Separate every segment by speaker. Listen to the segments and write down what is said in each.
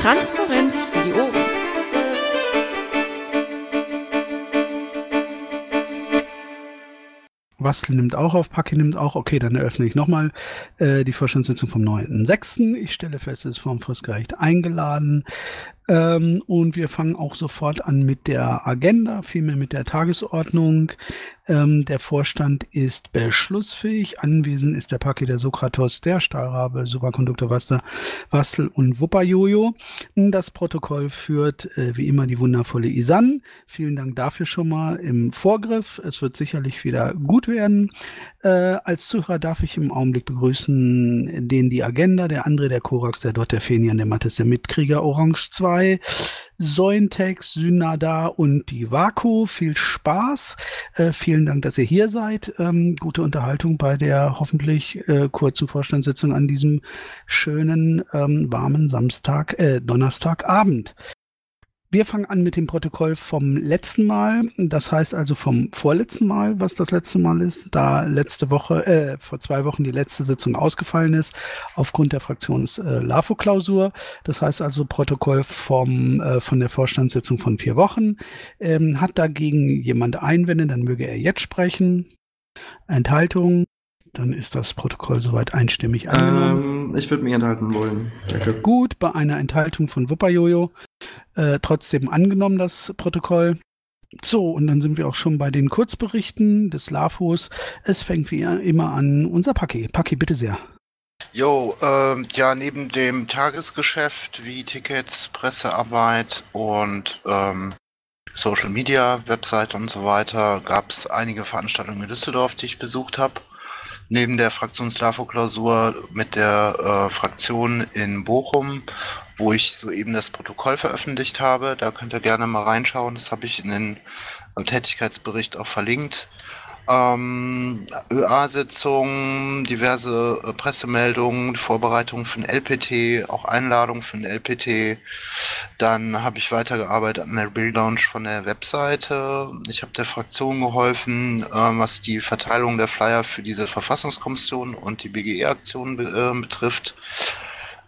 Speaker 1: Transparenz für die Ohren.
Speaker 2: Wastel nimmt auch auf, Paki nimmt auch. Okay, dann eröffne ich nochmal äh, die Vorstandssitzung vom 9.6. Ich stelle fest, es ist vom Fristgericht eingeladen. Ähm, und wir fangen auch sofort an mit der Agenda, vielmehr mit der Tagesordnung. Ähm, der Vorstand ist beschlussfähig. Anwesend ist der Paki der Sokratos, der Stahlrabe, Superkonduktor Wastel, Wastel und Wupperjojo. Das Protokoll führt äh, wie immer die wundervolle Isan. Vielen Dank dafür schon mal im Vorgriff. Es wird sicherlich wieder gut werden. Äh, als Zuhörer darf ich im Augenblick begrüßen den die Agenda, der André, der Korax, der Dot, der Fenian, der Mattes, der Mitkrieger Orange 2, Sointex, Synada und die Vaku. Viel Spaß. Äh, vielen Dank, dass ihr hier seid. Ähm, gute Unterhaltung bei der hoffentlich äh, kurzen Vorstandssitzung an diesem schönen, ähm, warmen Samstag, äh, Donnerstagabend. Wir fangen an mit dem Protokoll vom letzten Mal. Das heißt also vom vorletzten Mal, was das letzte Mal ist, da letzte Woche, äh, vor zwei Wochen die letzte Sitzung ausgefallen ist, aufgrund der Fraktions äh. Das heißt also Protokoll vom, äh, von der Vorstandssitzung von vier Wochen. Ähm, hat dagegen jemand Einwände, dann möge er jetzt sprechen. Enthaltung. Dann ist das Protokoll soweit einstimmig
Speaker 3: angenommen. Ähm, ich würde mich enthalten wollen.
Speaker 2: Danke. Gut, bei einer Enthaltung von Wupperjojo äh, trotzdem angenommen, das Protokoll. So, und dann sind wir auch schon bei den Kurzberichten des LAFOs. Es fängt wie immer an unser Paki. Paki, bitte sehr.
Speaker 4: Jo, ähm, ja, neben dem Tagesgeschäft wie Tickets, Pressearbeit und ähm, Social Media, Website und so weiter gab es einige Veranstaltungen in Düsseldorf, die ich besucht habe neben der Fraktions-LAFO-Klausur mit der äh, Fraktion in Bochum, wo ich soeben das Protokoll veröffentlicht habe. Da könnt ihr gerne mal reinschauen. Das habe ich in den Tätigkeitsbericht auch verlinkt ähm, ÖA-Sitzungen, diverse äh, Pressemeldungen, Vorbereitungen für den LPT, auch Einladungen für den LPT. Dann habe ich weitergearbeitet an der Relaunch von der Webseite. Ich habe der Fraktion geholfen, äh, was die Verteilung der Flyer für diese Verfassungskommission und die BGE-Aktion be äh, betrifft.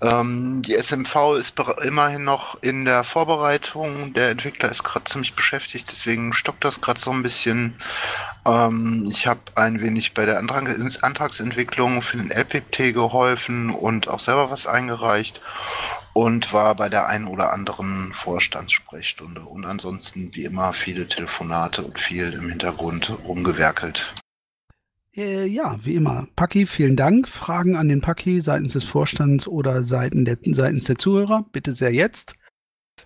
Speaker 4: Ähm, die SMV ist immerhin noch in der Vorbereitung. Der Entwickler ist gerade ziemlich beschäftigt, deswegen stockt das gerade so ein bisschen. Ähm, ich habe ein wenig bei der Antrag Antragsentwicklung für den LPT geholfen und auch selber was eingereicht und war bei der einen oder anderen Vorstandssprechstunde und ansonsten wie immer viele Telefonate und viel im Hintergrund rumgewerkelt.
Speaker 2: Äh, ja, wie immer. Paki, vielen Dank. Fragen an den Paki seitens des Vorstands oder seitens der, seitens der Zuhörer, bitte sehr jetzt.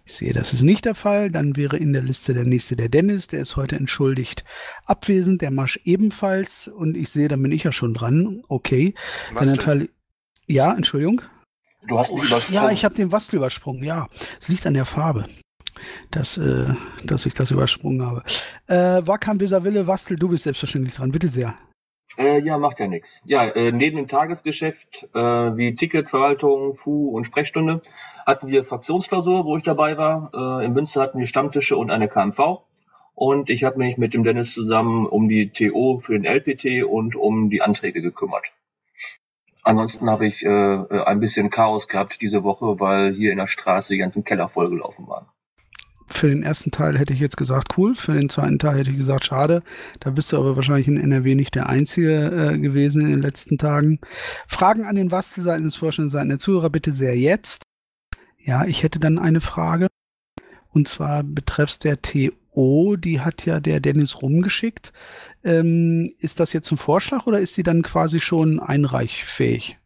Speaker 2: Ich sehe, das ist nicht der Fall. Dann wäre in der Liste der nächste der Dennis, der ist heute entschuldigt abwesend. Der Masch ebenfalls. Und ich sehe, da bin ich ja schon dran. Okay. Dann ja, Entschuldigung.
Speaker 5: Du hast mich übersprungen.
Speaker 2: Ja, ich habe den Wastel übersprungen. Ja, es liegt an der Farbe, dass, äh, dass ich das übersprungen habe. Äh, Wakam Wille, Wastel, du bist selbstverständlich dran. Bitte sehr.
Speaker 5: Äh, ja, macht ja nichts. Ja, äh, neben dem Tagesgeschäft äh, wie Ticketsverwaltung, FU und Sprechstunde hatten wir Fraktionsklausur, wo ich dabei war. Äh, in Münster hatten wir Stammtische und eine KMV. Und ich habe mich mit dem Dennis zusammen um die TO für den LPT und um die Anträge gekümmert. Ansonsten habe ich äh, ein bisschen Chaos gehabt diese Woche, weil hier in der Straße die ganzen Keller vollgelaufen waren
Speaker 2: für den ersten Teil hätte ich jetzt gesagt, cool. Für den zweiten Teil hätte ich gesagt, schade. Da bist du aber wahrscheinlich in NRW nicht der Einzige äh, gewesen in den letzten Tagen. Fragen an den Wastel seitens des Vorstands, seitens der Zuhörer bitte sehr jetzt. Ja, ich hätte dann eine Frage. Und zwar betreffs der TO, die hat ja der Dennis rumgeschickt. Ähm, ist das jetzt ein Vorschlag oder ist sie dann quasi schon einreichfähig?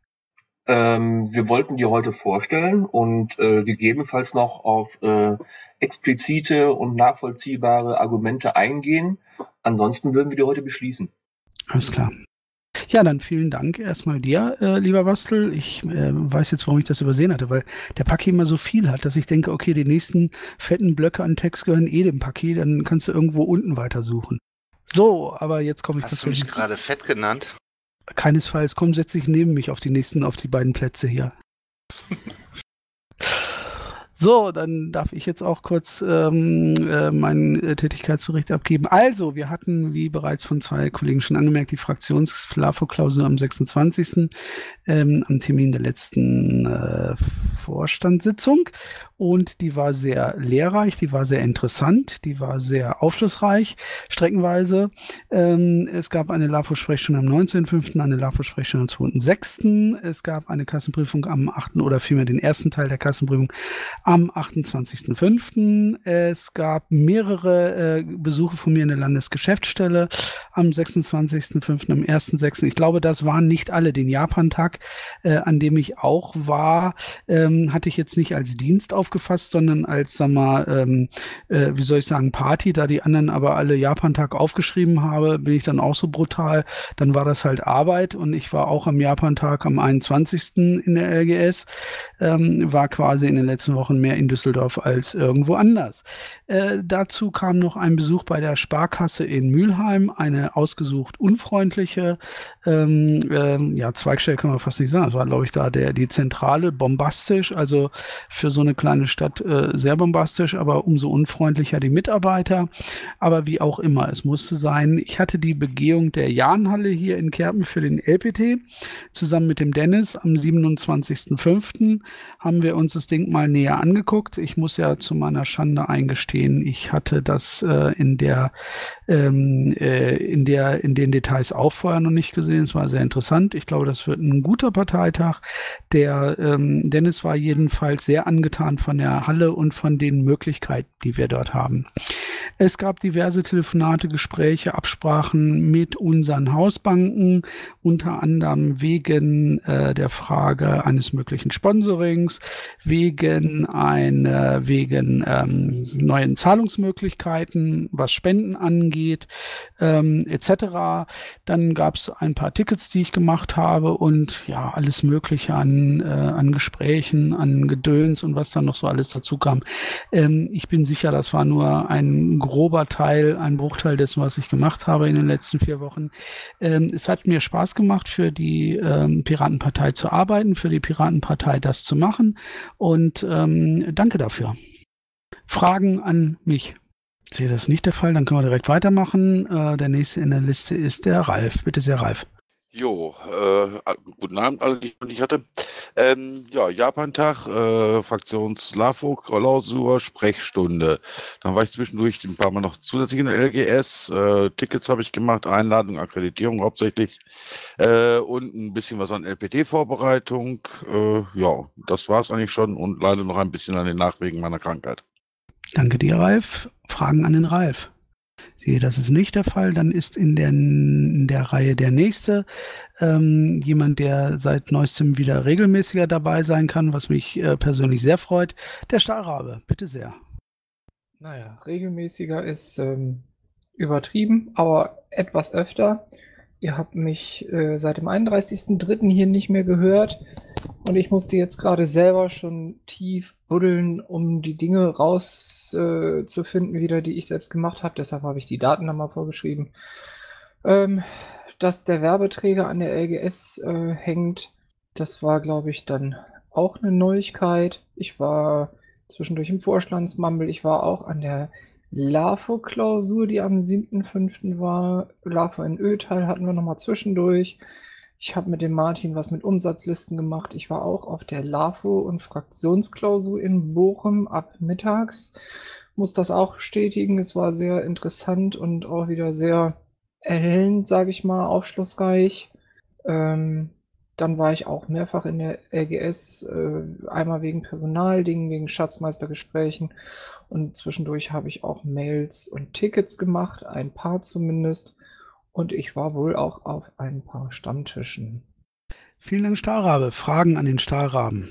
Speaker 5: Ähm, wir wollten die heute vorstellen und äh, gegebenenfalls noch auf äh, explizite und nachvollziehbare Argumente eingehen. Ansonsten würden wir die heute beschließen.
Speaker 2: Alles klar. Ja, dann vielen Dank erstmal dir, äh, lieber Bastel. Ich äh, weiß jetzt, warum ich das übersehen hatte, weil der Paki immer so viel hat, dass ich denke, okay, die nächsten fetten Blöcke an Text gehören eh dem Paki, dann kannst du irgendwo unten weitersuchen. So, aber jetzt komme ich
Speaker 4: Hast du mich gerade fett genannt?
Speaker 2: Keinesfalls. Komm, setz dich neben mich auf die nächsten, auf die beiden Plätze hier. So, dann darf ich jetzt auch kurz ähm, äh, meinen äh, Tätigkeitsbericht abgeben. Also, wir hatten, wie bereits von zwei Kollegen schon angemerkt, die Fraktions-FLAFO-Klausur am 26. Ähm, am Termin der letzten äh, Vorstandssitzung. Und die war sehr lehrreich, die war sehr interessant, die war sehr aufschlussreich, streckenweise. Ähm, es gab eine LAFO-Sprechstunde am 19.05., eine LAFO-Sprechstunde am 2.06., es gab eine Kassenprüfung am 8. oder vielmehr den ersten Teil der Kassenprüfung am 28.05. Es gab mehrere äh, Besuche von mir in der Landesgeschäftsstelle am 26.05., am 1.06. Ich glaube, das waren nicht alle. Den Japan-Tag, äh, an dem ich auch war, ähm, hatte ich jetzt nicht als Dienst aufgefasst, sondern als, sag mal, ähm, äh, wie soll ich sagen, Party, da die anderen aber alle Japan-Tag aufgeschrieben habe, bin ich dann auch so brutal. Dann war das halt Arbeit und ich war auch am Japan-Tag am 21. in der LGS, ähm, war quasi in den letzten Wochen mehr in Düsseldorf als irgendwo anders. Äh, dazu kam noch ein Besuch bei der Sparkasse in Mülheim, eine ausgesucht unfreundliche ähm, ähm, ja, Zweigstelle kann man fast nicht sagen. Das war, glaube ich, da der, die Zentrale bombastisch, also für so eine kleine Stadt äh, sehr bombastisch, aber umso unfreundlicher die Mitarbeiter. Aber wie auch immer, es musste sein. Ich hatte die Begehung der Jahnhalle hier in Kerpen für den LPT zusammen mit dem Dennis am 27.05. haben wir uns das Ding mal näher angeguckt. Ich muss ja zu meiner Schande eingestehen, ich hatte das äh, in der ähm, äh, in der in den Details auch vorher noch nicht gesehen. Es war sehr interessant. Ich glaube, das wird ein guter Parteitag. Der ähm, Dennis war jedenfalls sehr angetan von der Halle und von den Möglichkeiten, die wir dort haben. Es gab diverse Telefonate, Gespräche, Absprachen mit unseren Hausbanken, unter anderem wegen äh, der Frage eines möglichen Sponsorings, wegen einer, wegen ähm, neuen Zahlungsmöglichkeiten, was Spenden angeht, ähm, etc. Dann gab es ein paar Tickets, die ich gemacht habe und ja, alles Mögliche an, äh, an Gesprächen, an Gedöns und was dann noch so alles dazu kam. Ähm, ich bin sicher, das war nur ein grober Teil, ein Bruchteil dessen, was ich gemacht habe in den letzten vier Wochen. Ähm, es hat mir Spaß gemacht, für die ähm, Piratenpartei zu arbeiten, für die Piratenpartei das zu machen und ähm, danke dafür. Fragen an mich. Ich sehe das nicht der Fall, dann können wir direkt weitermachen. Äh, der nächste in der Liste ist der Ralf. Bitte sehr, Ralf.
Speaker 6: Jo, äh, guten Abend alle, die ich noch nicht hatte. Ähm, ja, Japan-Tag, äh, Fraktions LAFO, Klausur, Sprechstunde. Dann war ich zwischendurch ein paar Mal noch zusätzlich in der LGS. Äh, Tickets habe ich gemacht, Einladung, Akkreditierung hauptsächlich äh, und ein bisschen was an LPT-Vorbereitung. Äh, ja, das war es eigentlich schon und leider noch ein bisschen an den Nachwegen meiner Krankheit.
Speaker 2: Danke dir, Ralf. Fragen an den Ralf. Sehe, das ist nicht der Fall. Dann ist in der, in der Reihe der nächste ähm, jemand, der seit neuestem wieder regelmäßiger dabei sein kann, was mich äh, persönlich sehr freut. Der Stahlrabe, bitte sehr.
Speaker 7: Naja, regelmäßiger ist ähm, übertrieben, aber etwas öfter. Ihr habt mich äh, seit dem 31.03. hier nicht mehr gehört und ich musste jetzt gerade selber schon tief buddeln, um die Dinge rauszufinden, äh, wieder, die ich selbst gemacht habe. Deshalb habe ich die Daten nochmal vorgeschrieben. Ähm, dass der Werbeträger an der LGS äh, hängt, das war, glaube ich, dann auch eine Neuigkeit. Ich war zwischendurch im Vorstandsmammel. Ich war auch an der LAFO-Klausur, die am 7.5. war. LAFO in Ötal hatten wir nochmal zwischendurch. Ich habe mit dem Martin was mit Umsatzlisten gemacht. Ich war auch auf der LAFO und Fraktionsklausur in Bochum ab mittags. Muss das auch bestätigen. Es war sehr interessant und auch wieder sehr erhellend, sage ich mal, aufschlussreich. Ähm, dann war ich auch mehrfach in der LGS, äh, einmal wegen Personaldingen, wegen Schatzmeistergesprächen und zwischendurch habe ich auch Mails und Tickets gemacht, ein paar zumindest. Und ich war wohl auch auf ein paar Stammtischen.
Speaker 2: Vielen Dank, Stahlrabe. Fragen an den Stahlraben?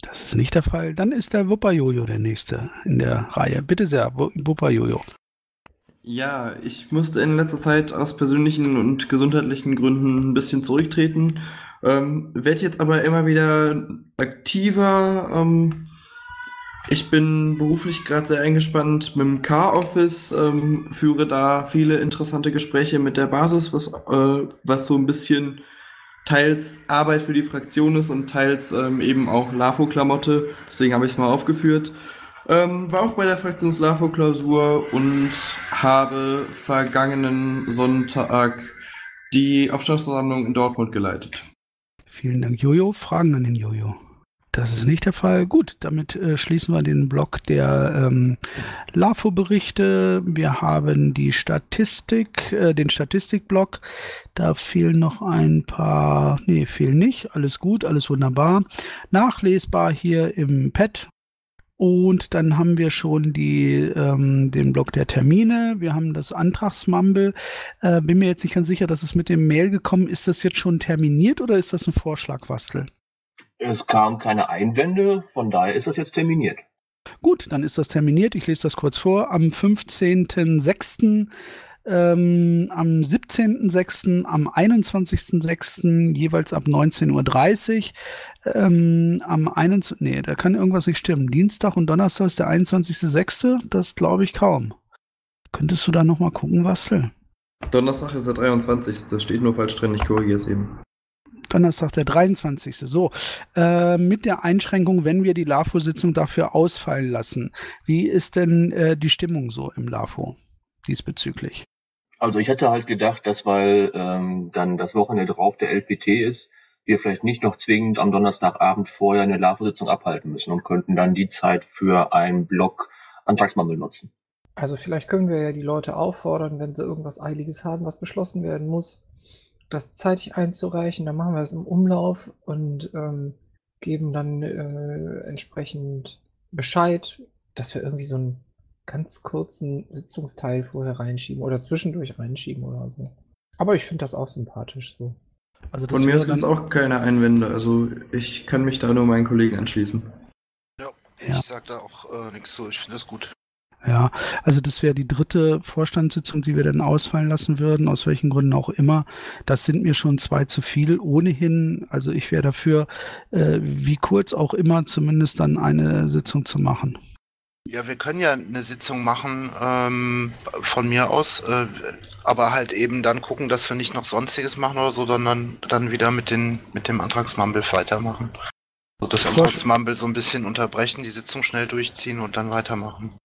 Speaker 2: Das ist nicht der Fall. Dann ist der Wupperjojo der nächste in der Reihe. Bitte sehr, Wupperjojo.
Speaker 3: Ja, ich musste in letzter Zeit aus persönlichen und gesundheitlichen Gründen ein bisschen zurücktreten. Ähm, werde jetzt aber immer wieder aktiver. Ähm, ich bin beruflich gerade sehr eingespannt mit dem Car-Office, ähm, führe da viele interessante Gespräche mit der Basis, was, äh, was so ein bisschen teils Arbeit für die Fraktion ist und teils ähm, eben auch LAFO-Klamotte. Deswegen habe ich es mal aufgeführt. Ähm, war auch bei der Fraktions-LAFO-Klausur und habe vergangenen Sonntag die Aufstandsversammlung in Dortmund geleitet.
Speaker 2: Vielen Dank, Jojo. Fragen an den Jojo. Das ist nicht der Fall. Gut, damit äh, schließen wir den Block der ähm, LAFO-Berichte. Wir haben die Statistik, äh, den Statistikblock. Da fehlen noch ein paar, nee, fehlen nicht. Alles gut, alles wunderbar. Nachlesbar hier im Pad. Und dann haben wir schon die, ähm, den Block der Termine. Wir haben das Antragsmumble. Äh, bin mir jetzt nicht ganz sicher, dass es mit dem Mail gekommen ist. Ist das jetzt schon terminiert oder ist das ein Vorschlag, Wastel?
Speaker 5: Es kamen keine Einwände, von daher ist das jetzt terminiert.
Speaker 2: Gut, dann ist das terminiert. Ich lese das kurz vor. Am 15.06., ähm, am 17.06., am 21.06., jeweils ab 19.30 Uhr. Ähm, am 21. Nee, da kann irgendwas nicht stimmen. Dienstag und Donnerstag ist der 21.06. Das glaube ich kaum. Könntest du da nochmal gucken, Wastel?
Speaker 3: Donnerstag ist der 23. Steht nur falsch drin, ich korrigiere es eben.
Speaker 2: Donnerstag, der 23. So, äh, mit der Einschränkung, wenn wir die LAFO-Sitzung dafür ausfallen lassen. Wie ist denn äh, die Stimmung so im LAFO diesbezüglich?
Speaker 5: Also ich hätte halt gedacht, dass weil ähm, dann das Wochenende drauf der LPT ist, wir vielleicht nicht noch zwingend am Donnerstagabend vorher eine LAFO-Sitzung abhalten müssen und könnten dann die Zeit für einen Block Antragsmammel nutzen.
Speaker 7: Also vielleicht können wir ja die Leute auffordern, wenn sie irgendwas Eiliges haben, was beschlossen werden muss, das zeitig einzureichen. Dann machen wir es im Umlauf und ähm, geben dann äh, entsprechend Bescheid, dass wir irgendwie so einen ganz kurzen Sitzungsteil vorher reinschieben oder zwischendurch reinschieben oder so. Aber ich finde das auch sympathisch so.
Speaker 2: Also
Speaker 3: Von mir aus gibt es auch keine Einwände. Also ich kann mich da nur meinen Kollegen anschließen.
Speaker 4: Ja, ich
Speaker 2: Ja.
Speaker 4: sag da auch äh, nichts zu. Ich finde das gut.
Speaker 2: Ja, also das wäre die dritte Vorstandssitzung, die wir dann ausfallen lassen würden, aus welchen Gründen auch immer. Das sind mir schon zwei zu viel ohnehin. Also ich wäre dafür, äh, wie kurz auch immer, zumindest dann eine Sitzung zu machen.
Speaker 4: Ja, wir können ja eine Sitzung machen ähm, von mir aus, äh, aber halt eben dann gucken, dass wir nicht noch sonstiges machen oder so, sondern dann wieder mit, den, mit dem Antragsmumble weitermachen. So das Antragsmumble so ein bisschen unterbrechen, die Sitzung schnell durchziehen und dann weitermachen.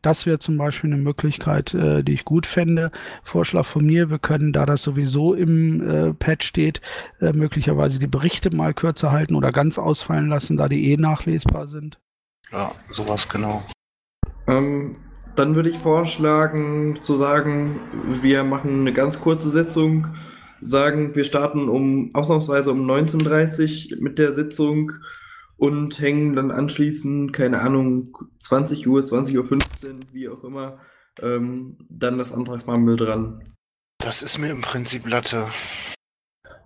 Speaker 2: Das wäre zum Beispiel eine Möglichkeit, äh, die ich gut fände. Vorschlag von mir, wir können, da das sowieso im äh, Pad steht, äh, möglicherweise die Berichte mal kürzer halten oder ganz ausfallen lassen, da die eh nachlesbar sind.
Speaker 4: Ja, sowas genau.
Speaker 3: Ähm, dann würde ich vorschlagen zu sagen, wir machen eine ganz kurze Sitzung, sagen, wir starten um ausnahmsweise um 19.30 Uhr mit der Sitzung und hängen dann anschließend, keine Ahnung, 20 Uhr, 20.15 Uhr, wie auch immer, ähm, dann das Antragsmammel dran.
Speaker 4: Das ist mir im Prinzip Latte.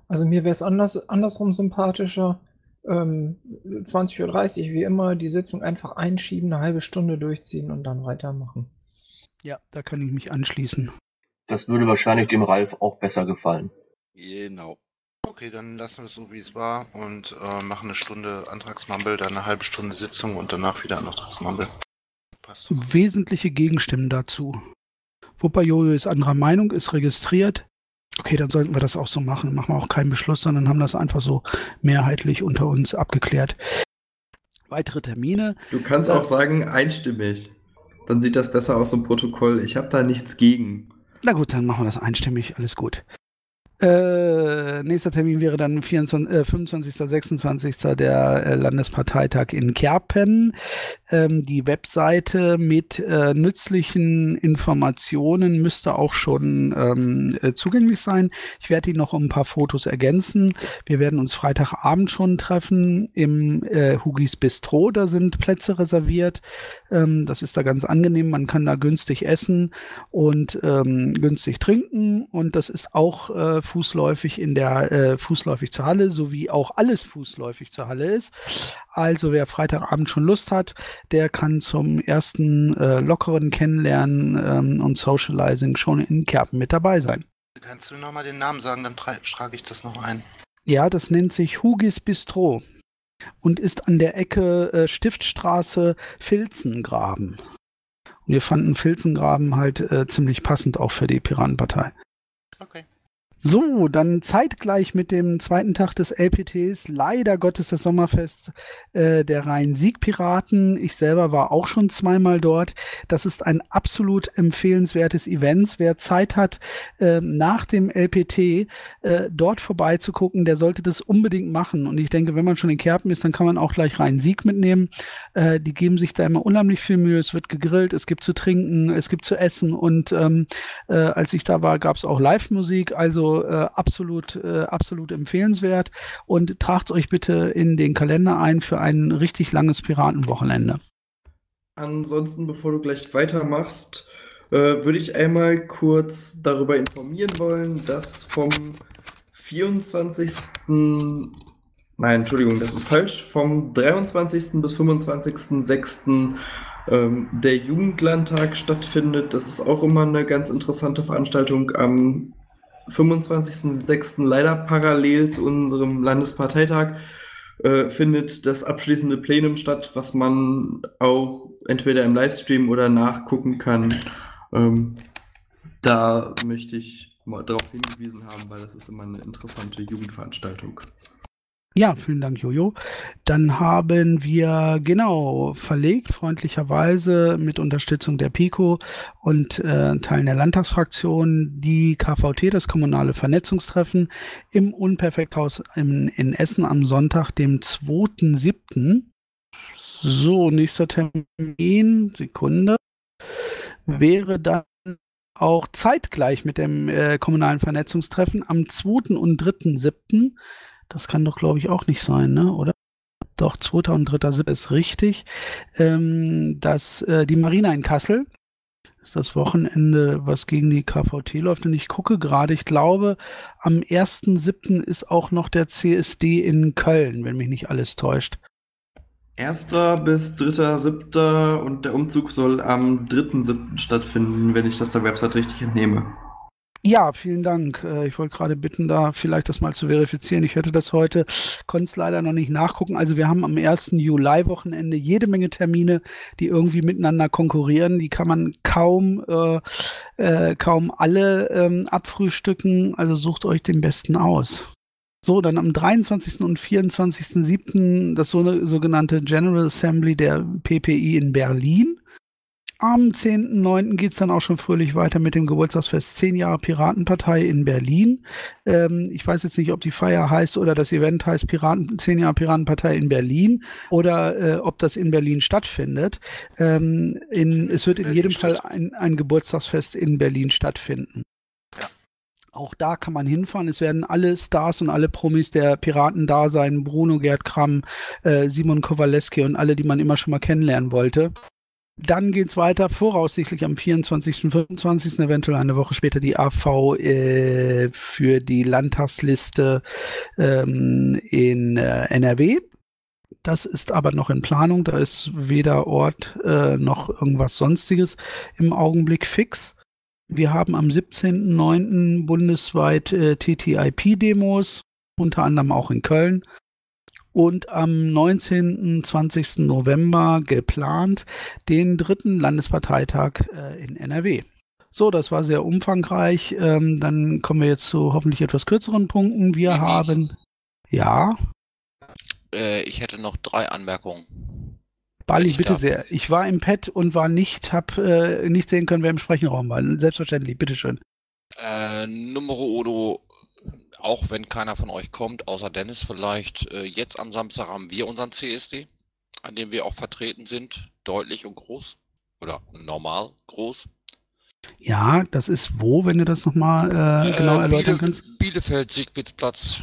Speaker 7: Also mir wäre es anders, andersrum sympathischer. Ähm, 20.30 Uhr wie immer, die Sitzung einfach einschieben, eine halbe Stunde durchziehen und dann weitermachen.
Speaker 2: Ja, da kann ich mich anschließen.
Speaker 5: Das würde wahrscheinlich dem Ralf auch besser gefallen.
Speaker 6: Genau.
Speaker 4: Okay, dann lassen wir es so, wie es war und äh, machen eine Stunde Antragsmumble, dann eine halbe Stunde Sitzung und danach wieder Antragsmumble. Passt.
Speaker 2: Wesentliche Gegenstimmen dazu. Wupper Jojo ist anderer Meinung, ist registriert. Okay, dann sollten wir das auch so machen. Machen wir auch keinen Beschluss, sondern haben das einfach so mehrheitlich unter uns abgeklärt. Weitere Termine.
Speaker 3: Du kannst auch sagen, einstimmig. Dann sieht das besser aus im Protokoll. Ich habe da nichts gegen.
Speaker 2: Na gut, dann machen wir das einstimmig. Alles gut. Äh, nächster Termin wäre dann 24, äh, 25. 26. der äh, Landesparteitag in Kerpen. Ähm, die Webseite mit äh, nützlichen Informationen müsste auch schon ähm, äh, zugänglich sein. Ich werde die noch ein paar Fotos ergänzen. Wir werden uns Freitagabend schon treffen im äh, Hugis Bistro. Da sind Plätze reserviert. Ähm, das ist da ganz angenehm. Man kann da günstig essen und ähm, günstig trinken und das ist auch äh, fußläufig in der äh, fußläufig zur Halle, sowie auch alles fußläufig zur Halle ist. Also wer Freitagabend schon Lust hat, der kann zum ersten äh, lockeren Kennenlernen ähm, und Socializing schon in Kerpen mit dabei sein.
Speaker 4: Kannst du nochmal den Namen sagen, dann tra- trage ich das noch ein.
Speaker 2: Ja, das nennt sich Hugis Bistro und ist an der Ecke äh, Stiftstraße Filzengraben. Und wir fanden Filzengraben halt äh, ziemlich passend auch für die Piratenpartei.
Speaker 4: Okay.
Speaker 2: So, dann zeitgleich mit dem zweiten Tag des LPTs, leider Gottes das Sommerfest äh, der Rhein-Sieg-Piraten. Ich selber war auch schon zweimal dort. Das ist ein absolut empfehlenswertes Event. Wer Zeit hat, äh, nach dem LPT äh, dort vorbeizugucken, der sollte das unbedingt machen. Und ich denke, wenn man schon in Kerpen ist, dann kann man auch gleich Rhein-Sieg mitnehmen. Äh, die geben sich da immer unheimlich viel Mühe. Es wird gegrillt, es gibt zu trinken, es gibt zu essen. Und ähm, äh, als ich da war, gab es auch Live-Musik. Also äh, absolut, äh, absolut empfehlenswert. Und tragt euch bitte in den Kalender ein für ein richtig langes Piratenwochenende.
Speaker 3: Ansonsten, bevor du gleich weitermachst, äh, würde ich einmal kurz darüber informieren wollen, dass vom 24. Nein, Entschuldigung, das ist falsch. Vom 23. bis 25.06. Ähm, der Jugendlandtag stattfindet. Das ist auch immer eine ganz interessante Veranstaltung am 25.06. leider parallel zu unserem Landesparteitag äh, findet das abschließende Plenum statt, was man auch entweder im Livestream oder nachgucken kann. Ähm, da möchte ich mal darauf hingewiesen haben, weil das ist immer eine interessante Jugendveranstaltung.
Speaker 2: Ja, vielen Dank, Jojo. Dann haben wir genau verlegt, freundlicherweise mit Unterstützung der PICO und äh, Teilen der Landtagsfraktion, die KVT, das kommunale Vernetzungstreffen, im Unperfekthaus in, in Essen am Sonntag, dem 2.7. So, nächster Termin, Sekunde, wäre dann auch zeitgleich mit dem äh, kommunalen Vernetzungstreffen am 2. und 3.7. Das kann doch, glaube ich, auch nicht sein, ne? oder? Doch, 2. und 3. ist richtig. Ähm, dass äh, die Marina in Kassel ist das Wochenende, was gegen die KVT läuft. Und ich gucke gerade, ich glaube, am 1.7. ist auch noch der CSD in Köln, wenn mich nicht alles täuscht.
Speaker 3: 1. bis 3.7. und der Umzug soll am 3.7. stattfinden, wenn ich das der Website richtig entnehme.
Speaker 2: Ja, vielen Dank. Äh, ich wollte gerade bitten, da vielleicht das mal zu verifizieren. Ich hätte das heute, konnte es leider noch nicht nachgucken. Also wir haben am 1. Juli-Wochenende jede Menge Termine, die irgendwie miteinander konkurrieren. Die kann man kaum, äh, äh, kaum alle ähm, abfrühstücken. Also sucht euch den besten aus. So, dann am 23. und 24.07. das sogenannte General Assembly der PPI in Berlin. Am 10.9. geht es dann auch schon fröhlich weiter mit dem Geburtstagsfest 10 Jahre Piratenpartei in Berlin. Ähm, ich weiß jetzt nicht, ob die Feier heißt oder das Event heißt Piraten, 10 Jahre Piratenpartei in Berlin oder äh, ob das in Berlin stattfindet. Ähm, in, es wird in jedem Fall ein, ein Geburtstagsfest in Berlin stattfinden. Auch da kann man hinfahren. Es werden alle Stars und alle Promis der Piraten da sein. Bruno Gerd Kramm, äh, Simon Kowaleski und alle, die man immer schon mal kennenlernen wollte. Dann geht es weiter, voraussichtlich am 24., 25., eventuell eine Woche später die AV äh, für die Landtagsliste ähm, in äh, NRW. Das ist aber noch in Planung, da ist weder Ort äh, noch irgendwas Sonstiges im Augenblick fix. Wir haben am 17.09. bundesweit äh, TTIP-Demos, unter anderem auch in Köln und am 19. 20. November geplant den dritten Landesparteitag äh, in NRW. So, das war sehr umfangreich. Ähm, dann kommen wir jetzt zu hoffentlich etwas kürzeren Punkten. Wir haben. Ja.
Speaker 8: Äh, ich hätte noch drei Anmerkungen.
Speaker 2: Bali, bitte darf. sehr. Ich war im Pad und war nicht, hab äh, nicht sehen können, wer im Sprechenraum war. Selbstverständlich, bitteschön.
Speaker 8: Äh, Numero uno auch wenn keiner von euch kommt, außer Dennis vielleicht, äh, jetzt am Samstag haben wir unseren CSD, an dem wir auch vertreten sind, deutlich und groß oder normal groß.
Speaker 2: Ja, das ist wo, wenn du das nochmal äh, äh, genau erläutern Biele kannst?
Speaker 8: Bielefeld, Siegwitzplatz.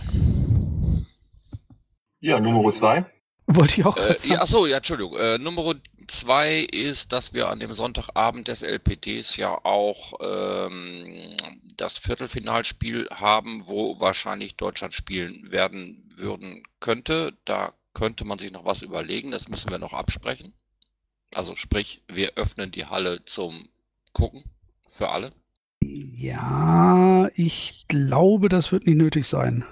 Speaker 5: Ja, Nummer zwei.
Speaker 2: Wollte ich auch
Speaker 8: äh, ja, Achso, ja, Entschuldigung. Äh, Nummer zwei ist, dass wir an dem Sonntagabend des LPTs ja auch ähm, das Viertelfinalspiel haben, wo wahrscheinlich Deutschland spielen werden würden könnte. Da könnte man sich noch was überlegen, das müssen wir noch absprechen. Also sprich, wir öffnen die Halle zum Gucken für alle.
Speaker 2: Ja, ich glaube, das wird nicht nötig sein.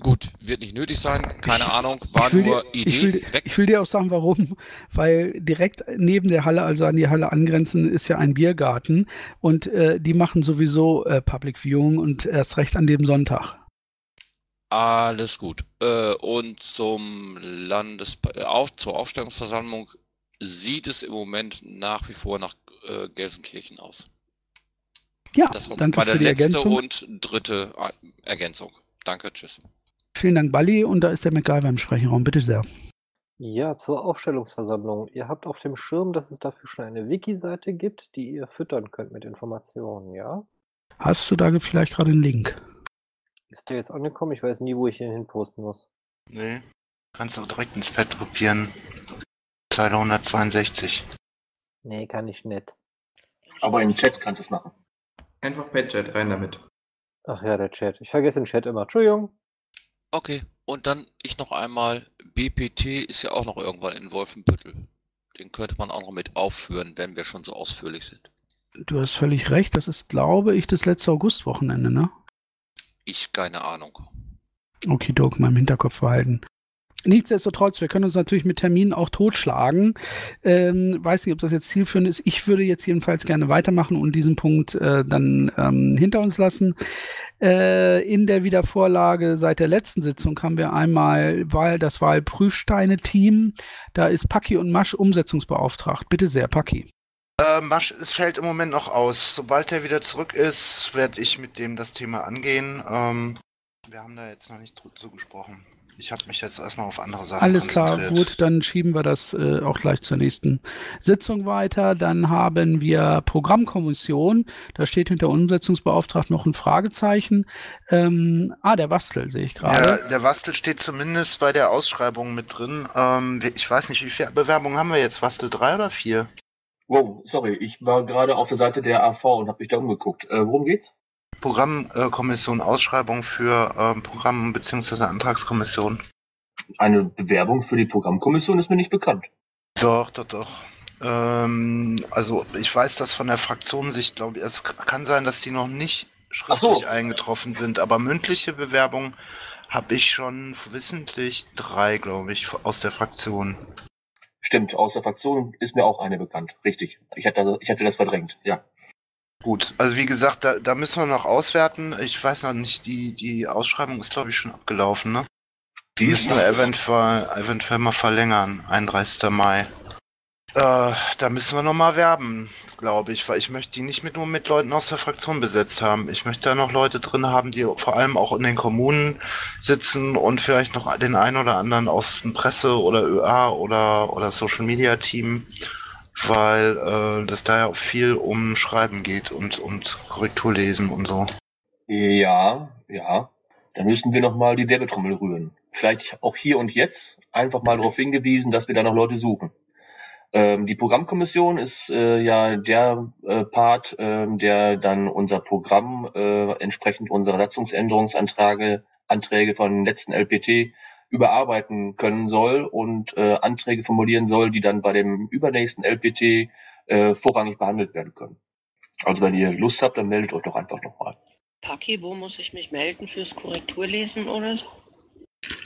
Speaker 8: Gut, wird nicht nötig sein, keine
Speaker 2: Ich-
Speaker 8: Ahnung, war
Speaker 2: ich
Speaker 8: nur
Speaker 2: dir,
Speaker 8: Idee.
Speaker 2: ich, will, ich will dir auch sagen, warum. Weil direkt neben der Halle, also an die Halle angrenzend, ist ja ein Biergarten und äh, die machen sowieso äh, Public Viewing und erst recht an dem Sonntag.
Speaker 8: Alles gut. Äh, und zum Landes auf, zur Aufstellungsversammlung sieht es im Moment nach wie vor nach äh, Gelsenkirchen aus.
Speaker 2: Ja,
Speaker 8: Das war
Speaker 2: danke
Speaker 8: meine
Speaker 2: für die
Speaker 8: letzte
Speaker 2: Ergänzung.
Speaker 8: und dritte Ergänzung. Danke, tschüss.
Speaker 2: Vielen Dank, Balli. Und da ist der MacGyver im Sprechenraum. Bitte sehr.
Speaker 9: Ja, zur Aufstellungsversammlung. Ihr habt auf dem Schirm, dass es dafür schon eine Wiki-Seite gibt, die ihr füttern könnt mit Informationen, ja?
Speaker 2: Hast du da vielleicht gerade einen Link?
Speaker 9: Ist der jetzt angekommen? Ich weiß nie, wo ich ihn hinposten muss.
Speaker 4: Nee. Kannst du direkt ins Pad kopieren. Zeile 162.
Speaker 9: Nee, kann ich nicht.
Speaker 5: Aber im Chat kannst du es machen.
Speaker 3: Einfach per Chat rein damit.
Speaker 9: Ach ja, der Chat. Ich vergesse den Chat immer. Entschuldigung.
Speaker 8: Okay, und dann ich noch einmal, BPT ist ja auch noch irgendwann in Wolfenbüttel. Den könnte man auch noch mit aufführen, wenn wir schon so ausführlich sind.
Speaker 2: Du hast völlig recht. Das ist, glaube ich, das letzte Augustwochenende, ne?
Speaker 8: Ich keine Ahnung.
Speaker 2: Okay, Doc, mal im Hinterkopf behalten. Nichtsdestotrotz, wir können uns natürlich mit Terminen auch totschlagen. Ähm, weiß nicht, ob das jetzt zielführend ist. Ich würde jetzt jedenfalls gerne weitermachen und diesen Punkt äh, dann ähm, hinter uns lassen. Äh, in der Wiedervorlage seit der letzten Sitzung haben wir einmal Wahl, das Wahlprüfsteine-Team. Da ist Paki und Masch umsetzungsbeauftragt. Bitte sehr, Paki.
Speaker 4: Äh, Masch, es fällt im Moment noch aus. Sobald er wieder zurück ist, werde ich mit dem das Thema angehen. Ähm, wir haben da jetzt noch nicht zu gesprochen. Ich habe mich jetzt erstmal auf andere Sachen
Speaker 2: Alles klar, gut, dann schieben wir das äh, auch gleich zur nächsten Sitzung weiter. Dann haben wir Programmkommission. Da steht hinter Umsetzungsbeauftragten noch ein Fragezeichen. Ähm, ah, der Bastel sehe ich
Speaker 4: Ja,
Speaker 2: gerade.
Speaker 4: der Wastel steht zumindest bei der Ausschreibung mit drin. Ähm, ich weiß nicht, wie viele Bewerbungen haben wir jetzt? Wastel drei oder vier?
Speaker 5: Wow, sorry, ich war gerade auf der Seite der AV und habe mich da umgeguckt. Äh, worum geht's?
Speaker 4: Programmkommission Ausschreibung für ähm, Programm- bzw. Antragskommission.
Speaker 5: Eine Bewerbung für die Programmkommission ist mir nicht bekannt.
Speaker 4: Doch, doch, doch. Ähm, also ich weiß das von der Fraktionensicht, glaube ich. Es kann sein, dass die noch nicht
Speaker 5: Ach so.
Speaker 4: schriftlich eingetroffen sind, aber mündliche Bewerbungen habe ich schon wissentlich drei, glaube ich, aus der Fraktion.
Speaker 5: Stimmt, aus der Fraktion ist mir auch eine bekannt. Richtig. Ich hatte, ich hatte das verdrängt, ja.
Speaker 4: Gut, also wie gesagt, da, da müssen wir noch auswerten. Ich weiß noch nicht, die, die Ausschreibung ist, glaube ich, schon abgelaufen, ne? Die müssen wir eventuell, eventuell mal verlängern, 31. Mai. Äh, da müssen wir noch mal werben, glaube ich, weil ich möchte die nicht mit, nur mit Leuten aus der Fraktion besetzt haben. Ich möchte da noch Leute drin haben, die vor allem auch in den Kommunen sitzen und vielleicht noch den einen oder anderen aus dem Presse- oder ÖA oder, oder Social Media Team, weil äh, das da ja auch viel um Schreiben geht und, und Korrekturlesen und so.
Speaker 5: Ja, ja. Dann müssen wir nochmal die Werbetrommel rühren. Vielleicht auch hier und jetzt einfach mal darauf hingewiesen, dass wir da noch Leute suchen. Ähm, die Programmkommission ist äh, ja der äh, Part, ähm, der dann unser Programm äh, entsprechend unserer Satzungsänderungsanträge Anträge von letzten LPT überarbeiten können soll und äh, Anträge formulieren soll, die dann bei dem übernächsten LPT äh, vorrangig behandelt werden können. Also wenn ihr Lust habt, dann meldet euch doch einfach nochmal.
Speaker 1: Paki, wo muss ich mich melden fürs Korrekturlesen oder so?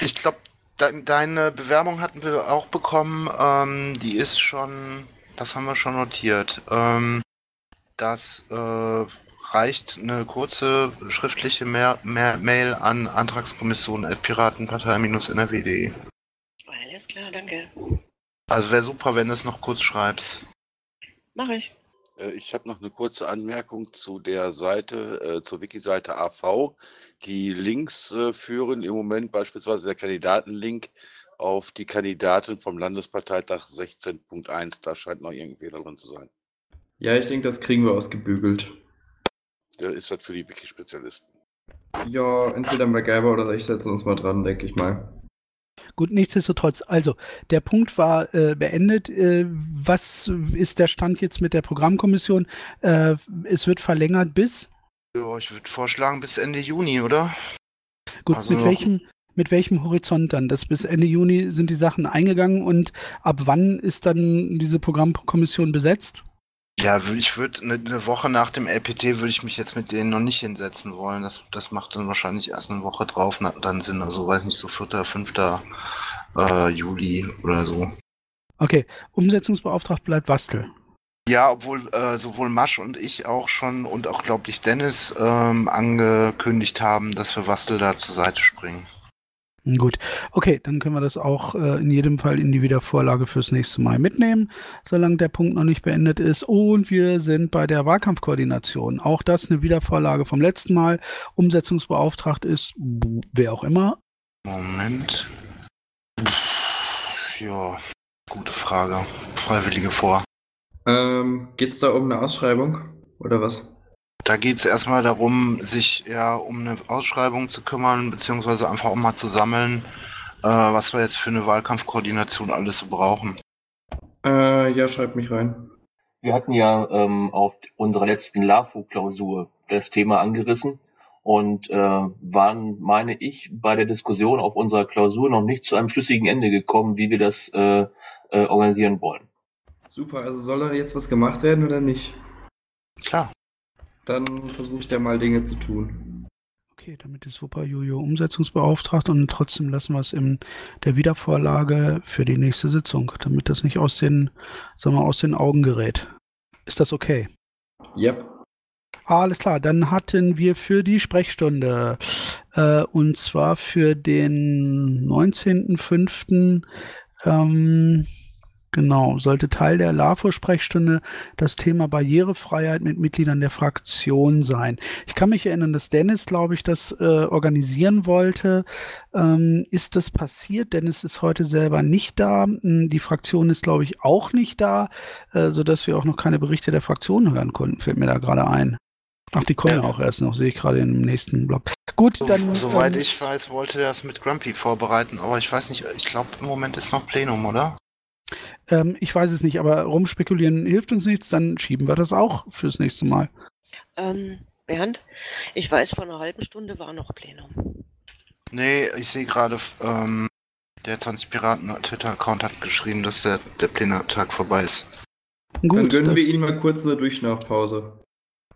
Speaker 4: Ich glaube, de deine Bewerbung hatten wir auch bekommen. Ähm, die ist schon, das haben wir schon notiert. Ähm, das äh, reicht eine kurze schriftliche Mail, Mail, Mail an antragskommission.piratenpartei-nrw.de.
Speaker 1: Alles klar, danke.
Speaker 4: Also wäre super, wenn du es noch kurz schreibst.
Speaker 1: Mach ich.
Speaker 6: Äh, Ich habe noch eine kurze Anmerkung zu der Seite, äh, zur Wiki-Seite AV. Die Links äh, führen im Moment beispielsweise der Kandidatenlink auf die Kandidatin vom Landesparteitag 16.1. Da scheint noch irgendwie drin zu sein.
Speaker 3: Ja, ich denke, das kriegen wir ausgebügelt.
Speaker 6: Der ist das für die Wiki-Spezialisten.
Speaker 3: Ja, entweder MacGyver oder ich setzen uns mal dran, denke ich mal.
Speaker 2: Gut, nichtsdestotrotz. Also, der Punkt war äh, beendet. Äh, was ist der Stand jetzt mit der Programmkommission? Äh, es wird verlängert bis.
Speaker 4: Ja, ich würde vorschlagen bis Ende Juni, oder?
Speaker 2: Gut,
Speaker 4: Also
Speaker 2: mit welchem, mit welchem Horizont dann? Das bis Ende Juni sind die Sachen eingegangen und ab wann ist dann diese Programmkommission besetzt?
Speaker 4: Ja, ich würde eine ne Woche nach dem LPT würde ich mich jetzt mit denen noch nicht hinsetzen wollen. Das, das macht dann wahrscheinlich erst eine Woche drauf na, dann Sinn. Also weiß nicht, so 4., 5. Äh, Juli oder so.
Speaker 2: Okay, Umsetzungsbeauftragt bleibt Wastel.
Speaker 4: Ja, obwohl äh, sowohl Masch und ich auch schon und auch, glaube ich, Dennis ähm, angekündigt haben, dass wir Wastel da zur Seite springen.
Speaker 2: Gut, okay, dann können wir das auch äh, in jedem Fall in die Wiedervorlage fürs nächste Mal mitnehmen, solange der Punkt noch nicht beendet ist. Und wir sind bei der Wahlkampfkoordination. Auch das eine Wiedervorlage vom letzten Mal. Umsetzungsbeauftragt ist wer auch immer.
Speaker 4: Moment. Ja, gute Frage. Freiwillige vor.
Speaker 3: Ähm, geht's da um eine Ausschreibung oder was?
Speaker 4: Da geht es erstmal darum, sich ja um eine Ausschreibung zu kümmern, beziehungsweise einfach auch mal zu sammeln, äh, was wir jetzt für eine Wahlkampfkoordination alles so brauchen.
Speaker 3: Äh, ja, schreibt mich rein.
Speaker 5: Wir hatten ja ähm, auf unserer letzten LAFO-Klausur das Thema angerissen und äh, waren, meine ich, bei der Diskussion auf unserer Klausur noch nicht zu einem schlüssigen Ende gekommen, wie wir das äh, äh, organisieren wollen.
Speaker 3: Super, also soll da jetzt was gemacht werden oder nicht?
Speaker 4: Klar.
Speaker 3: Dann versuche ich da mal Dinge zu tun.
Speaker 2: Okay, damit ist Wupper Jojo umsetzungsbeauftragt und trotzdem lassen wir es in der Wiedervorlage für die nächste Sitzung, damit das nicht aus den, sagen wir, aus den Augen gerät. Ist das okay?
Speaker 3: Yep.
Speaker 2: Alles klar, dann hatten wir für die Sprechstunde äh, und zwar für den 19.05. Ähm, genau, sollte Teil der LAFO-Sprechstunde das Thema Barrierefreiheit mit Mitgliedern der Fraktion sein. Ich kann mich erinnern, dass Dennis, glaube ich, das äh, organisieren wollte. Ähm, ist das passiert? Dennis ist heute selber nicht da. Hm, Die Fraktion ist, glaube ich, auch nicht da, äh, sodass wir auch noch keine Berichte der Fraktion hören konnten, fällt mir da gerade ein. Ach, die kommen ja auch erst noch, sehe ich gerade im nächsten Blog. Gut, dann.
Speaker 4: soweit
Speaker 2: ähm,
Speaker 4: ich weiß, wollte er das mit Grumpy vorbereiten, aber ich weiß nicht, ich glaube im Moment ist noch Plenum, oder?
Speaker 2: Ähm, ich weiß es nicht, aber rumspekulieren hilft uns nichts, dann schieben wir das auch fürs nächste Mal.
Speaker 1: Ähm, Bernd, ich weiß, vor einer halben Stunde war noch Plenum.
Speaker 4: Nee, ich sehe gerade, ähm, der 20 Piraten Twitter-Account hat geschrieben, dass der, der Plenartag vorbei ist.
Speaker 3: Dann
Speaker 2: Gut,
Speaker 3: gönnen
Speaker 2: das,
Speaker 3: wir Ihnen mal kurz eine Durchschnaufpause.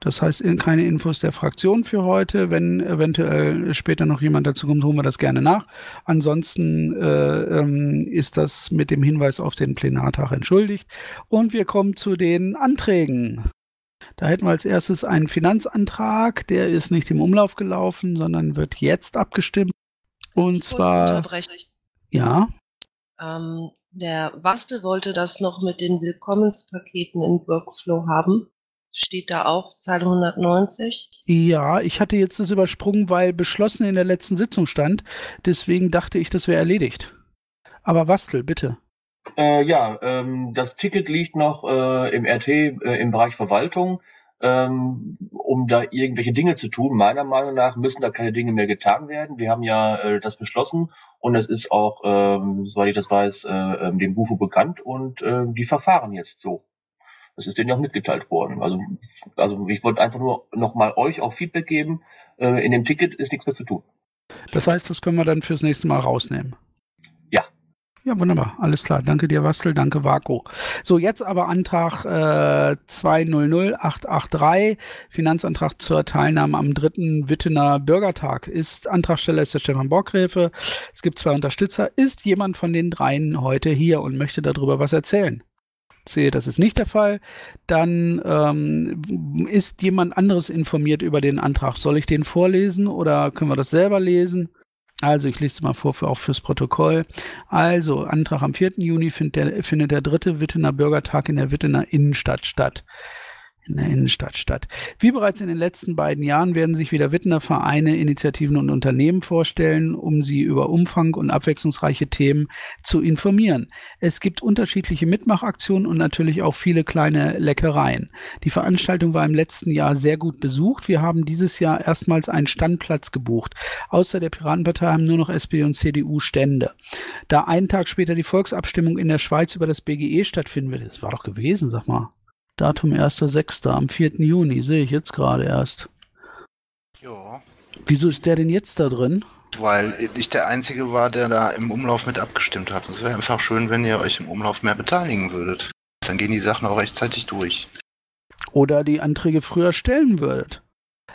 Speaker 2: Das heißt in- keine Infos der Fraktion für heute. Wenn eventuell später noch jemand dazu kommt, holen wir das gerne nach. Ansonsten äh, ähm, ist das mit dem Hinweis auf den Plenartag entschuldigt. Und wir kommen zu den Anträgen. Da hätten wir als erstes einen Finanzantrag, der ist nicht im Umlauf gelaufen, sondern wird jetzt abgestimmt. Und
Speaker 10: Kurz
Speaker 2: zwar, ja,
Speaker 10: Ähm, der Waste wollte das noch mit den Willkommenspaketen im Workflow haben. Steht da auch Zahl 190?
Speaker 2: Ja, ich hatte jetzt das übersprungen, weil beschlossen in der letzten Sitzung stand. Deswegen dachte ich, das wäre erledigt. Aber Wastel, bitte.
Speaker 5: Äh, ja, ähm, das Ticket liegt noch äh, im RT äh, im Bereich Verwaltung. Ähm, um da irgendwelche Dinge zu tun, meiner Meinung nach müssen da keine Dinge mehr getan werden. Wir haben ja äh, das beschlossen und es ist auch, ähm, soweit ich das weiß, äh, ähm, dem Bufo bekannt und äh, die verfahren jetzt so. Das ist denen ja auch mitgeteilt worden. Also, also ich wollte einfach nur nochmal euch auch Feedback geben. Äh, in dem Ticket ist nichts mehr zu tun.
Speaker 2: Das heißt, das können wir dann fürs nächste Mal rausnehmen.
Speaker 5: Ja.
Speaker 2: Ja, wunderbar. Alles klar. Danke dir, Wastel. Danke, Vako. So, jetzt aber Antrag äh, 200883, Finanzantrag zur Teilnahme am dritten Wittener Bürgertag. Ist Antragsteller ist der Stefan Borgräfe. Es gibt zwei Unterstützer. Ist jemand von den dreien heute hier und möchte darüber was erzählen? Sehe, das ist nicht der Fall. Dann ähm, ist jemand anderes informiert über den Antrag. Soll ich den vorlesen oder können wir das selber lesen? Also, ich lese es mal vor, für, auch fürs Protokoll. Also, Antrag am 4. Juni findet der, findet der dritte Wittener Bürgertag in der Wittener Innenstadt statt. In der Innenstadt statt. Wie bereits in den letzten beiden Jahren werden sich wieder Wittener Vereine, Initiativen und Unternehmen vorstellen, um sie über Umfang und abwechslungsreiche Themen zu informieren. Es gibt unterschiedliche Mitmachaktionen und natürlich auch viele kleine Leckereien. Die Veranstaltung war im letzten Jahr sehr gut besucht. Wir haben dieses Jahr erstmals einen Standplatz gebucht. Außer der Piratenpartei haben nur noch SPD und CDU Stände. Da einen Tag später die Volksabstimmung in der Schweiz über das BGE stattfinden wird, das war doch gewesen, sag mal. Datum 1.6. am 4. Juni, sehe ich jetzt gerade erst.
Speaker 4: Ja.
Speaker 2: Wieso ist der denn jetzt da drin?
Speaker 4: Weil ich der Einzige war, der da im Umlauf mit abgestimmt hat. Es wäre einfach schön, wenn ihr euch im Umlauf mehr beteiligen würdet. Dann gehen die Sachen auch rechtzeitig durch.
Speaker 2: oder die Anträge früher stellen würdet.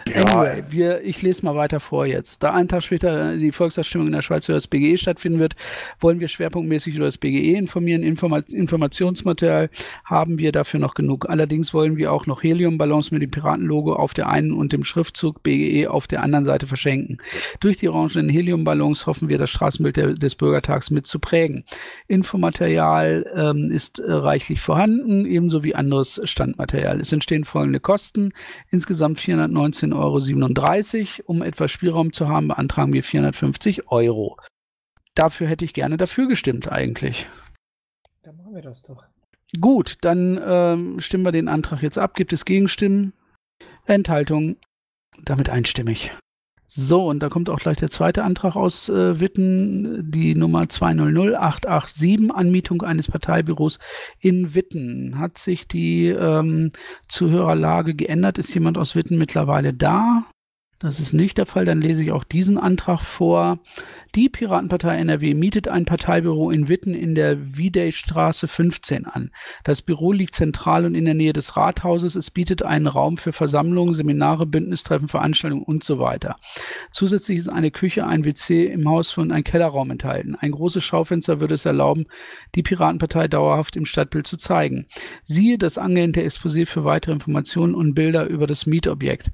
Speaker 2: Anyway, wir, ich lese mal weiter vor jetzt. Da einen Tag später die Volksabstimmung in der Schweiz über das BGE stattfinden wird, wollen wir schwerpunktmäßig über das BGE informieren. Informa Informationsmaterial haben wir dafür noch genug. Allerdings wollen wir auch noch Heliumballons mit dem Piratenlogo auf der einen und dem Schriftzug BGE auf der anderen Seite verschenken. Durch die orangenen Heliumballons hoffen wir, das Straßenbild der, des Bürgertags mit zu prägen. Infomaterial ähm, ist äh, reichlich vorhanden, ebenso wie anderes Standmaterial. Es entstehen folgende Kosten. Insgesamt 419 19,37 Euro. Um etwas Spielraum zu haben, beantragen wir 450 Euro. Dafür hätte ich gerne dafür gestimmt eigentlich.
Speaker 7: Dann machen wir das doch.
Speaker 2: Gut, dann ähm, stimmen wir den Antrag jetzt ab. Gibt es Gegenstimmen? Enthaltung? Damit einstimmig. So, und da kommt auch gleich der zweite Antrag aus äh, Witten, die Nummer 200887, Anmietung eines Parteibüros in Witten. Hat sich die ähm, Zuhörerlage geändert? Ist jemand aus Witten mittlerweile da? Das ist nicht der Fall. Dann lese ich auch diesen Antrag vor. Die Piratenpartei NRW mietet ein Parteibüro in Witten in der Wiedeystraße 15 an. Das Büro liegt zentral und in der Nähe des Rathauses. Es bietet einen Raum für Versammlungen, Seminare, Bündnistreffen, Veranstaltungen und so weiter. Zusätzlich ist eine Küche, ein WC im Haus und ein Kellerraum enthalten. Ein großes Schaufenster würde es erlauben, die Piratenpartei dauerhaft im Stadtbild zu zeigen. Siehe das angehende Exposé für weitere Informationen und Bilder über das Mietobjekt.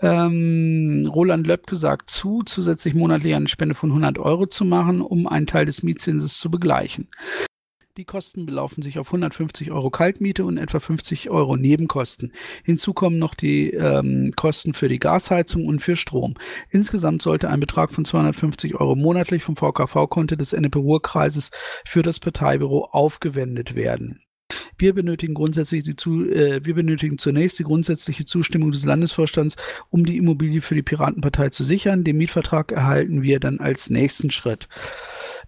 Speaker 2: Ähm, Roland Löbke sagt zu, zusätzlich monatlich eine Spende von 100 Euro zu machen, um einen Teil des Mietzinses zu begleichen. Die Kosten belaufen sich auf 150 Euro Kaltmiete und etwa 50 Euro Nebenkosten. Hinzu kommen noch die ähm, Kosten für die Gasheizung und für Strom. Insgesamt sollte ein Betrag von 250 Euro monatlich vom VKV-Konto des NPE-Ruhrkreises für das Parteibüro aufgewendet werden. Wir benötigen grundsätzlich die zu, äh, wir benötigen zunächst die grundsätzliche Zustimmung des Landesvorstands, um die Immobilie für die Piratenpartei zu sichern. Den Mietvertrag erhalten wir dann als nächsten Schritt.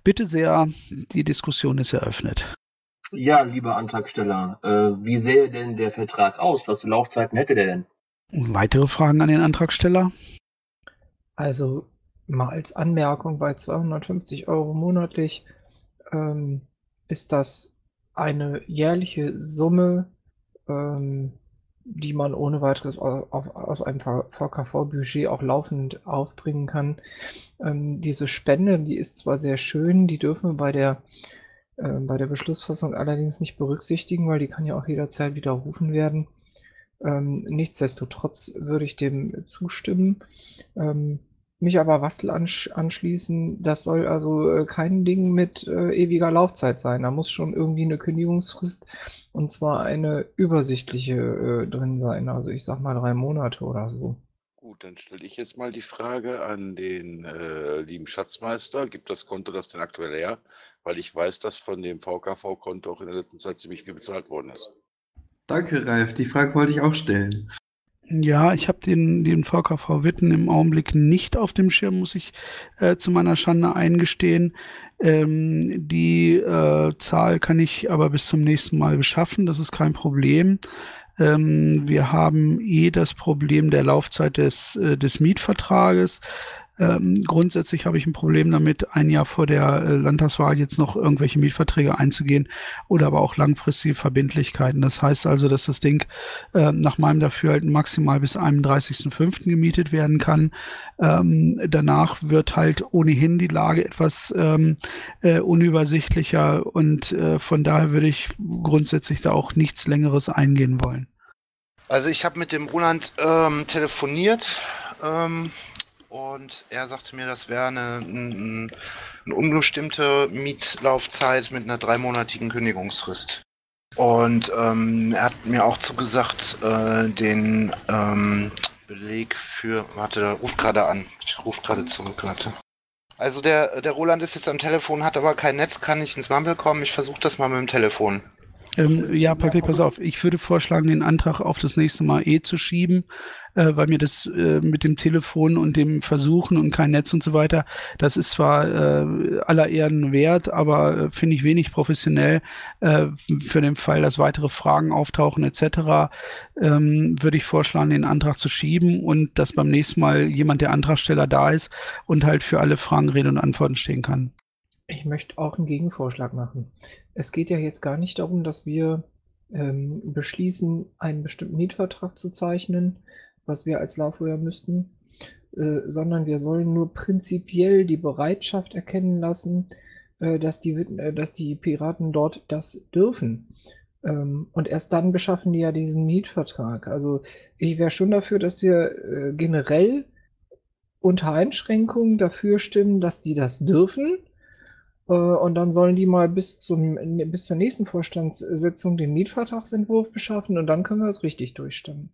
Speaker 2: Bitte sehr, die Diskussion ist eröffnet.
Speaker 5: Ja, lieber Antragsteller, äh, wie sähe denn der Vertrag aus? Was für Laufzeiten hätte der denn?
Speaker 2: Weitere Fragen an den Antragsteller?
Speaker 7: Also mal als Anmerkung, bei 250 Euro monatlich ähm, ist das eine jährliche Summe, ähm, die man ohne weiteres aus einem VKV-Budget auch laufend aufbringen kann. Ähm, diese Spende, die ist zwar sehr schön, die dürfen wir bei der, äh, bei der Beschlussfassung allerdings nicht berücksichtigen, weil die kann ja auch jederzeit widerrufen werden. Ähm, nichtsdestotrotz würde ich dem zustimmen. Ähm, mich aber Wastel ansch anschließen, das soll also äh, kein Ding mit äh, ewiger Laufzeit sein. Da muss schon irgendwie eine Kündigungsfrist und zwar eine übersichtliche äh, drin sein. Also ich sag mal drei Monate oder so.
Speaker 6: Gut, dann stelle ich jetzt mal die Frage an den äh, lieben Schatzmeister. Gibt das Konto das denn aktuell her? Weil ich weiß, dass von dem VKV-Konto auch in der letzten Zeit ziemlich viel bezahlt worden ist.
Speaker 3: Danke, Ralf. Die Frage wollte ich auch stellen.
Speaker 2: Ja, ich habe den, den VKV Witten im Augenblick nicht auf dem Schirm, muss ich äh, zu meiner Schande eingestehen. Ähm, die äh, Zahl kann ich aber bis zum nächsten Mal beschaffen, das ist kein Problem. Ähm, wir haben eh das Problem der Laufzeit des, äh, des Mietvertrages. Ähm, grundsätzlich habe ich ein Problem damit, ein Jahr vor der äh, Landtagswahl jetzt noch irgendwelche Mietverträge einzugehen oder aber auch langfristige Verbindlichkeiten. Das heißt also, dass das Ding äh, nach meinem Dafürhalten maximal bis 31.05. gemietet werden kann. Ähm, danach wird halt ohnehin die Lage etwas ähm, äh, unübersichtlicher und äh, von daher würde ich grundsätzlich da auch nichts Längeres eingehen wollen.
Speaker 4: Also ich habe mit dem Roland ähm, telefoniert ähm, und er sagte mir, das wäre eine, ein, eine unbestimmte Mietlaufzeit mit einer dreimonatigen Kündigungsfrist. Und ähm, er hat mir auch zugesagt, äh, den ähm, Beleg für. Warte, der ruft gerade an. Ich rufe gerade zurück, warte. Also der, der Roland ist jetzt am Telefon, hat aber kein Netz, kann nicht ins Mumble kommen. Ich versuche das mal mit dem Telefon.
Speaker 2: Ähm, ja, Patrick, pass auf. Ich würde vorschlagen, den Antrag auf das nächste Mal eh zu schieben, äh, weil mir das äh, mit dem Telefon und dem Versuchen und kein Netz und so weiter, das ist zwar äh, aller Ehren wert, aber äh, finde ich wenig professionell äh, für den Fall, dass weitere Fragen auftauchen etc. Ähm, würde ich vorschlagen, den Antrag zu schieben und dass beim nächsten Mal jemand der Antragsteller da ist und halt für alle Fragen Rede und Antworten stehen kann.
Speaker 7: Ich möchte auch einen Gegenvorschlag machen. Es geht ja jetzt gar nicht darum, dass wir ähm, beschließen, einen bestimmten Mietvertrag zu zeichnen, was wir als ja müssten, äh, sondern wir sollen nur prinzipiell die Bereitschaft erkennen lassen, äh, dass, die, äh, dass die Piraten dort das dürfen. Ähm, und erst dann beschaffen die ja diesen Mietvertrag. Also ich wäre schon dafür, dass wir äh, generell unter Einschränkungen dafür stimmen, dass die das dürfen. Äh, und dann sollen die mal bis, zum, bis zur nächsten Vorstandssitzung den Mietvertragsentwurf beschaffen und dann können wir es richtig durchstimmen.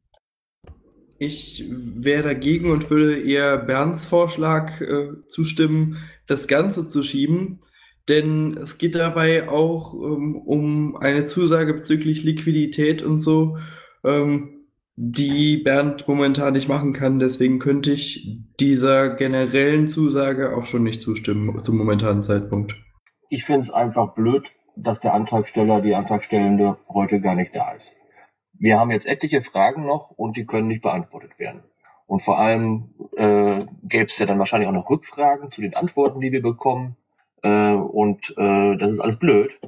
Speaker 3: Ich wäre dagegen und würde eher Bernds Vorschlag äh, zustimmen, das Ganze zu schieben. Denn es geht dabei auch ähm, um eine Zusage bezüglich Liquidität und so, ähm, die Bernd momentan nicht machen kann. Deswegen könnte ich dieser generellen Zusage auch schon nicht zustimmen zum momentanen Zeitpunkt.
Speaker 5: Ich finde es einfach blöd, dass der Antragsteller, die Antragstellende heute gar nicht da ist. Wir haben jetzt etliche Fragen noch und die können nicht beantwortet werden. Und vor allem äh, gäbe es ja dann wahrscheinlich auch noch Rückfragen zu den Antworten, die wir bekommen. Äh, und äh, das ist alles blöd.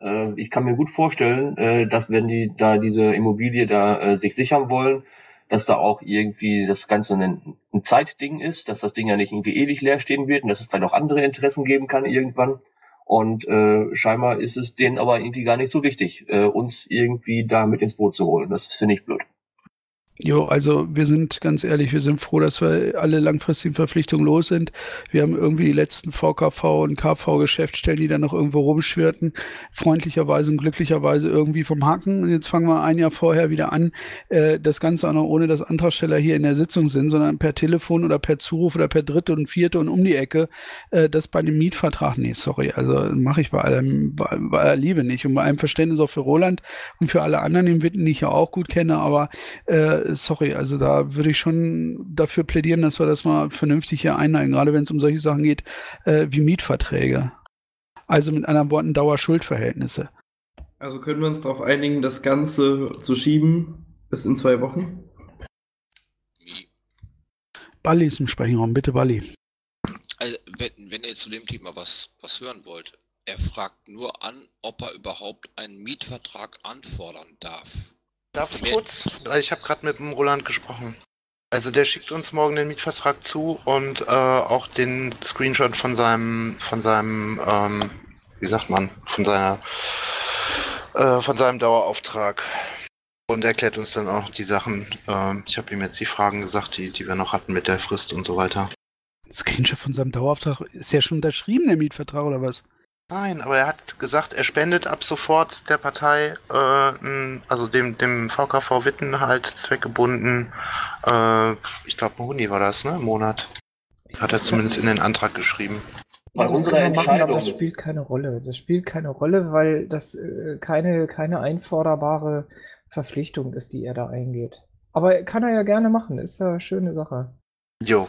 Speaker 5: Äh, ich kann mir gut vorstellen, äh, dass wenn die da diese Immobilie da äh, sich sichern wollen, dass da auch irgendwie das Ganze ein, ein Zeitding ist, dass das Ding ja nicht irgendwie ewig leer stehen wird und dass es vielleicht auch andere Interessen geben kann irgendwann. Und äh, scheinbar ist es denen aber irgendwie gar nicht so wichtig, äh, uns irgendwie da mit ins Boot zu holen. Das finde ich blöd.
Speaker 2: Jo, also wir sind ganz ehrlich, wir sind froh, dass wir alle langfristigen Verpflichtungen los sind. Wir haben irgendwie die letzten VKV und KV-Geschäftsstellen, die dann noch irgendwo rumschwirrten, freundlicherweise und glücklicherweise irgendwie vom Haken. Und jetzt fangen wir ein Jahr vorher wieder an, äh, das Ganze auch noch ohne, dass Antragsteller hier in der Sitzung sind, sondern per Telefon oder per Zuruf oder per dritte und vierte und um die Ecke, äh, das bei dem Mietvertrag, nee, sorry, also mache ich bei allem, bei, bei aller Liebe nicht und bei allem Verständnis auch für Roland und für alle anderen, den ich ja auch gut kenne, aber äh, sorry, also da würde ich schon dafür plädieren, dass wir das mal vernünftig hier einhalten, gerade wenn es um solche Sachen geht äh, wie Mietverträge. Also mit anderen Worten Dauerschuldverhältnisse.
Speaker 3: Also können wir uns darauf einigen, das Ganze zu schieben bis in zwei Wochen?
Speaker 2: Balli ist im Sprechraum, bitte Balli.
Speaker 8: Also, wenn, wenn ihr zu dem Thema was, was hören wollt, er fragt nur an, ob er überhaupt einen Mietvertrag anfordern darf.
Speaker 4: Darf ich kurz? Ich habe gerade mit dem Roland gesprochen. Also der schickt uns morgen den Mietvertrag zu und äh, auch den Screenshot von seinem, von seinem, ähm, wie sagt man, von seiner, äh, von seinem Dauerauftrag. Und erklärt uns dann auch die Sachen. Äh, ich habe ihm jetzt die Fragen gesagt, die, die wir noch hatten mit der Frist und so weiter.
Speaker 2: Screenshot von seinem Dauerauftrag, ist ja schon unterschrieben, der Mietvertrag oder was?
Speaker 4: Nein, aber er hat gesagt, er spendet ab sofort der Partei, äh, also dem, dem VKV Witten halt zweckgebunden, äh, ich glaube, ein Huni war das, ne, im Monat. Hat er zumindest in den Antrag geschrieben.
Speaker 7: Bei ja, unserer Entscheidung. Machen, aber das spielt keine Rolle. Das spielt keine Rolle, weil das äh, keine, keine einforderbare Verpflichtung ist, die er da eingeht. Aber kann er ja gerne machen, ist ja eine schöne Sache.
Speaker 4: Jo,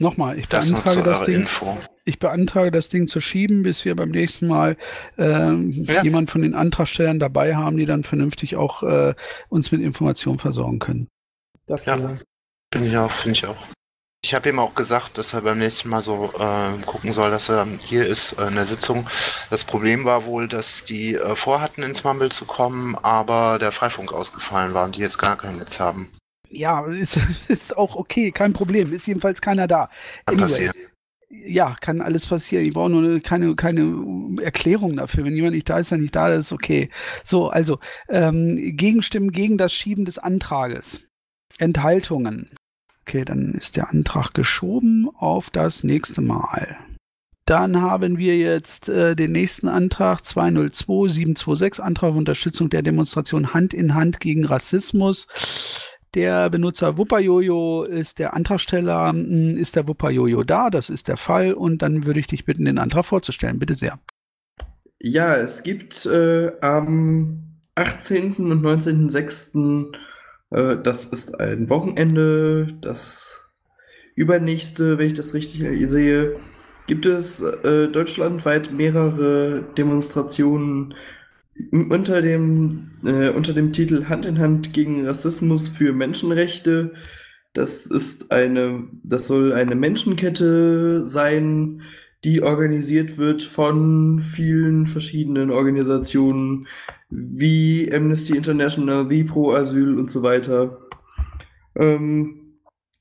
Speaker 2: Nochmal, ich beantrage das Ding. Info. Ich beantrage das Ding zu schieben, bis wir beim nächsten Mal ähm, ja. jemand von den Antragstellern dabei haben, die dann vernünftig auch äh, uns mit Informationen versorgen können.
Speaker 4: Dafür. Ja, finde ich auch, finde ich auch. Ich habe ihm auch gesagt, dass er beim nächsten Mal so äh, gucken soll, dass er hier ist äh, in der Sitzung. Das Problem war wohl, dass die äh, vorhatten, ins Mumble zu kommen, aber der Freifunk ausgefallen war und die jetzt gar kein Netz haben
Speaker 2: ja, ist, ist auch okay, kein Problem. Ist jedenfalls keiner da.
Speaker 4: Kann anyway, passieren.
Speaker 2: Ja, kann alles passieren. Ich brauche nur eine, keine, keine Erklärung dafür. Wenn jemand nicht da ist, dann nicht da, das ist okay. So, also ähm, Gegenstimmen gegen das Schieben des Antrages. Enthaltungen. Okay, dann ist der Antrag geschoben auf das nächste Mal. Dann haben wir jetzt äh, den nächsten Antrag 202726, Antrag auf Unterstützung der Demonstration Hand in Hand gegen Rassismus. Der Benutzer Wupperjojo ist der Antragsteller. Hm, ist der Wupperjojo da? Das ist der Fall. Und dann würde ich dich bitten, den Antrag vorzustellen. Bitte sehr.
Speaker 3: Ja, es gibt äh, am 18. und 19.06., äh, das ist ein Wochenende, das übernächste, wenn ich das richtig sehe, gibt es äh, deutschlandweit mehrere Demonstrationen unter dem, äh, unter dem Titel Hand in Hand gegen Rassismus für Menschenrechte. Das ist eine, das soll eine Menschenkette sein, die organisiert wird von vielen verschiedenen Organisationen wie Amnesty International, wie Pro Asyl und so weiter. Ähm,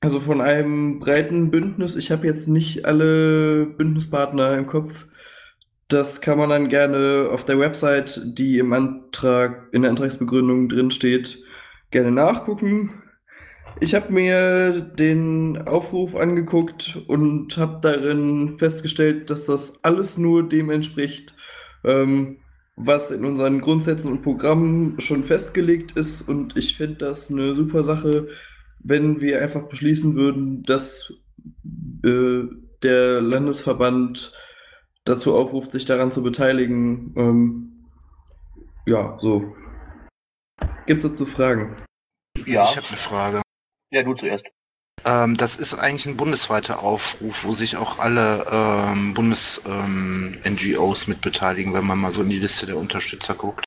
Speaker 3: also von einem breiten Bündnis, ich habe jetzt nicht alle Bündnispartner im Kopf. Das kann man dann gerne auf der Website, die im Antrag, in der Antragsbegründung drin steht, gerne nachgucken. Ich habe mir den Aufruf angeguckt und habe darin festgestellt, dass das alles nur dem entspricht, ähm, was in unseren Grundsätzen und Programmen schon festgelegt ist. Und ich finde das eine super Sache, wenn wir einfach beschließen würden, dass äh, der Landesverband dazu aufruft, sich daran zu beteiligen. Ähm, ja, so. Gibt's dazu Fragen?
Speaker 5: Ja.
Speaker 4: Ich habe eine Frage.
Speaker 5: Ja, du zuerst.
Speaker 4: Ähm, das ist eigentlich ein bundesweiter Aufruf, wo sich auch alle ähm, Bundes-NGOs mit beteiligen, wenn man mal so in die Liste der Unterstützer guckt.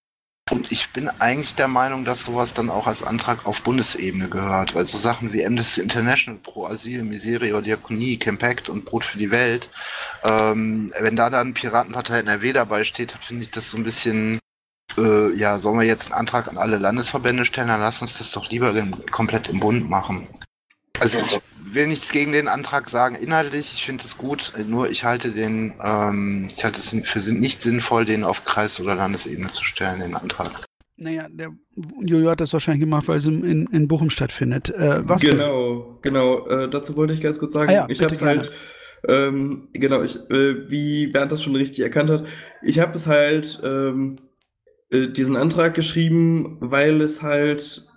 Speaker 4: Und ich bin eigentlich der Meinung, dass sowas dann auch als Antrag auf Bundesebene gehört, weil so Sachen wie Amnesty International, Pro Asyl, Miseria, Diakonie, Campact und Brot für die Welt, ähm, wenn da dann Piratenpartei NRW dabei steht, finde ich das so ein bisschen, äh, ja, sollen wir jetzt einen Antrag an alle Landesverbände stellen, dann lass uns das doch lieber komplett im Bund machen. Also will nichts gegen den Antrag sagen, inhaltlich, ich finde es gut, nur ich halte den, ähm, ich halte es für nicht sinnvoll, den auf Kreis- oder Landesebene zu stellen, den Antrag.
Speaker 2: Naja, der Jojo hat das wahrscheinlich gemacht, weil es in, in, Bochum stattfindet. Äh, was denn?
Speaker 3: Genau, genau. Äh, dazu wollte ich ganz kurz sagen,
Speaker 2: Ah ja,
Speaker 3: ich habe es halt, ähm, genau, ich, äh, wie Bernd das schon richtig erkannt hat, ich habe es halt ähm, äh, diesen Antrag geschrieben, weil es halt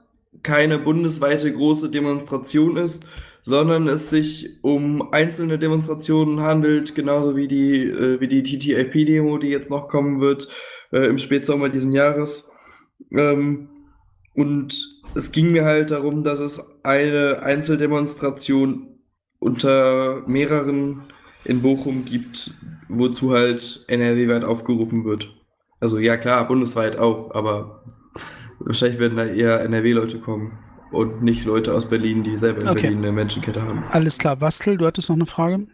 Speaker 3: keine bundesweite große Demonstration ist, sondern es sich um einzelne Demonstrationen handelt, genauso wie die, äh, wie die TTIP-Demo, die jetzt noch kommen wird äh, im Spätsommer diesen Jahres. Ähm, und es ging mir halt darum, dass es eine Einzeldemonstration unter mehreren in Bochum gibt, wozu halt NRW-weit aufgerufen wird. Also ja klar, bundesweit auch, aber wahrscheinlich werden da eher NRW-Leute kommen und nicht Leute aus Berlin, die selber in
Speaker 2: Okay.
Speaker 3: Berlin eine Menschenkette haben.
Speaker 2: Alles klar, Bastel, du hattest noch eine Frage?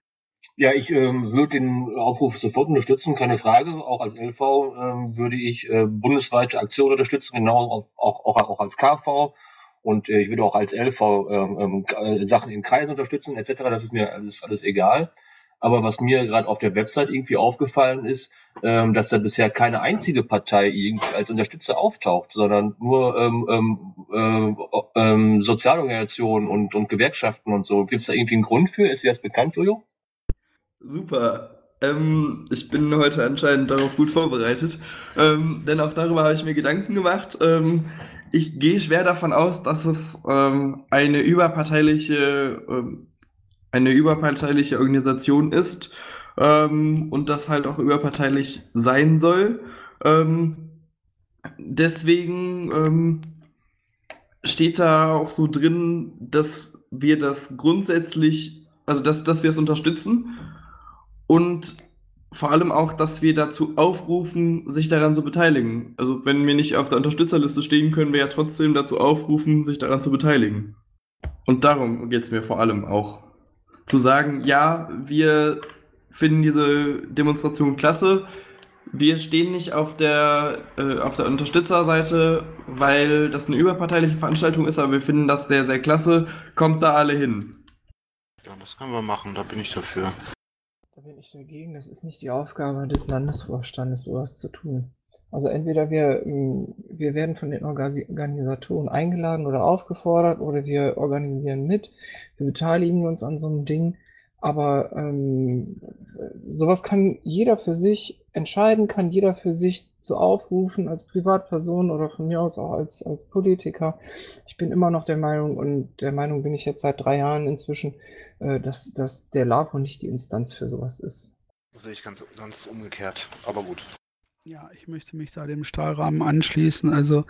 Speaker 5: Ja, ich ähm, würde den Aufruf sofort unterstützen, keine Frage. Auch als LV ähm, würde ich äh, bundesweite Aktionen unterstützen, genau auf, auch, auch, auch als KV. Und äh, ich würde auch als LV ähm, ähm, äh, Sachen in Kreisen unterstützen, etc. Das ist mir alles, alles egal. Aber was mir gerade auf der Website irgendwie aufgefallen ist, ähm, dass da bisher keine einzige Partei irgendwie als Unterstützer auftaucht, sondern nur ähm, ähm, äh, ähm, Sozialorganisationen und, und Gewerkschaften und so. Gibt es da irgendwie einen Grund für? Ist dir das bekannt, Jojo?
Speaker 3: Super. Ähm, ich bin heute anscheinend darauf gut vorbereitet, ähm, denn auch darüber habe ich mir Gedanken gemacht. Ähm, ich gehe schwer davon aus, dass es ähm, eine überparteiliche, ähm, eine überparteiliche Organisation ist ähm, und das halt auch überparteilich sein soll. Ähm, deswegen ähm, steht da auch so drin, dass wir das grundsätzlich, also dass, dass wir es unterstützen und vor allem auch, dass wir dazu aufrufen, sich daran zu beteiligen. Also wenn wir nicht auf der Unterstützerliste stehen, können wir ja trotzdem dazu aufrufen, sich daran zu beteiligen. Und darum geht es mir vor allem auch. Zu sagen, ja, wir finden diese Demonstration klasse. Wir stehen nicht auf der, äh, auf der Unterstützerseite, weil das eine überparteiliche Veranstaltung ist, aber wir finden das sehr, sehr klasse. Kommt da alle hin.
Speaker 4: Ja, das können wir machen, da bin ich dafür.
Speaker 7: Da bin ich dagegen. Das ist nicht die Aufgabe des Landesvorstandes, sowas zu tun. Also entweder wir, ähm, wir werden von den Organisatoren eingeladen oder aufgefordert oder wir organisieren mit, wir beteiligen uns an so einem Ding. Aber ähm, sowas kann jeder für sich entscheiden, kann jeder für sich zu aufrufen als Privatperson oder von mir aus auch als, als Politiker. Ich bin immer noch der Meinung und der Meinung bin ich jetzt seit drei Jahren inzwischen, äh, dass, dass der LAVO nicht die Instanz für sowas ist.
Speaker 4: Sehe ich ganz, ganz umgekehrt, aber gut.
Speaker 2: Ja, ich möchte mich da dem Stahlrahmen anschließen. Also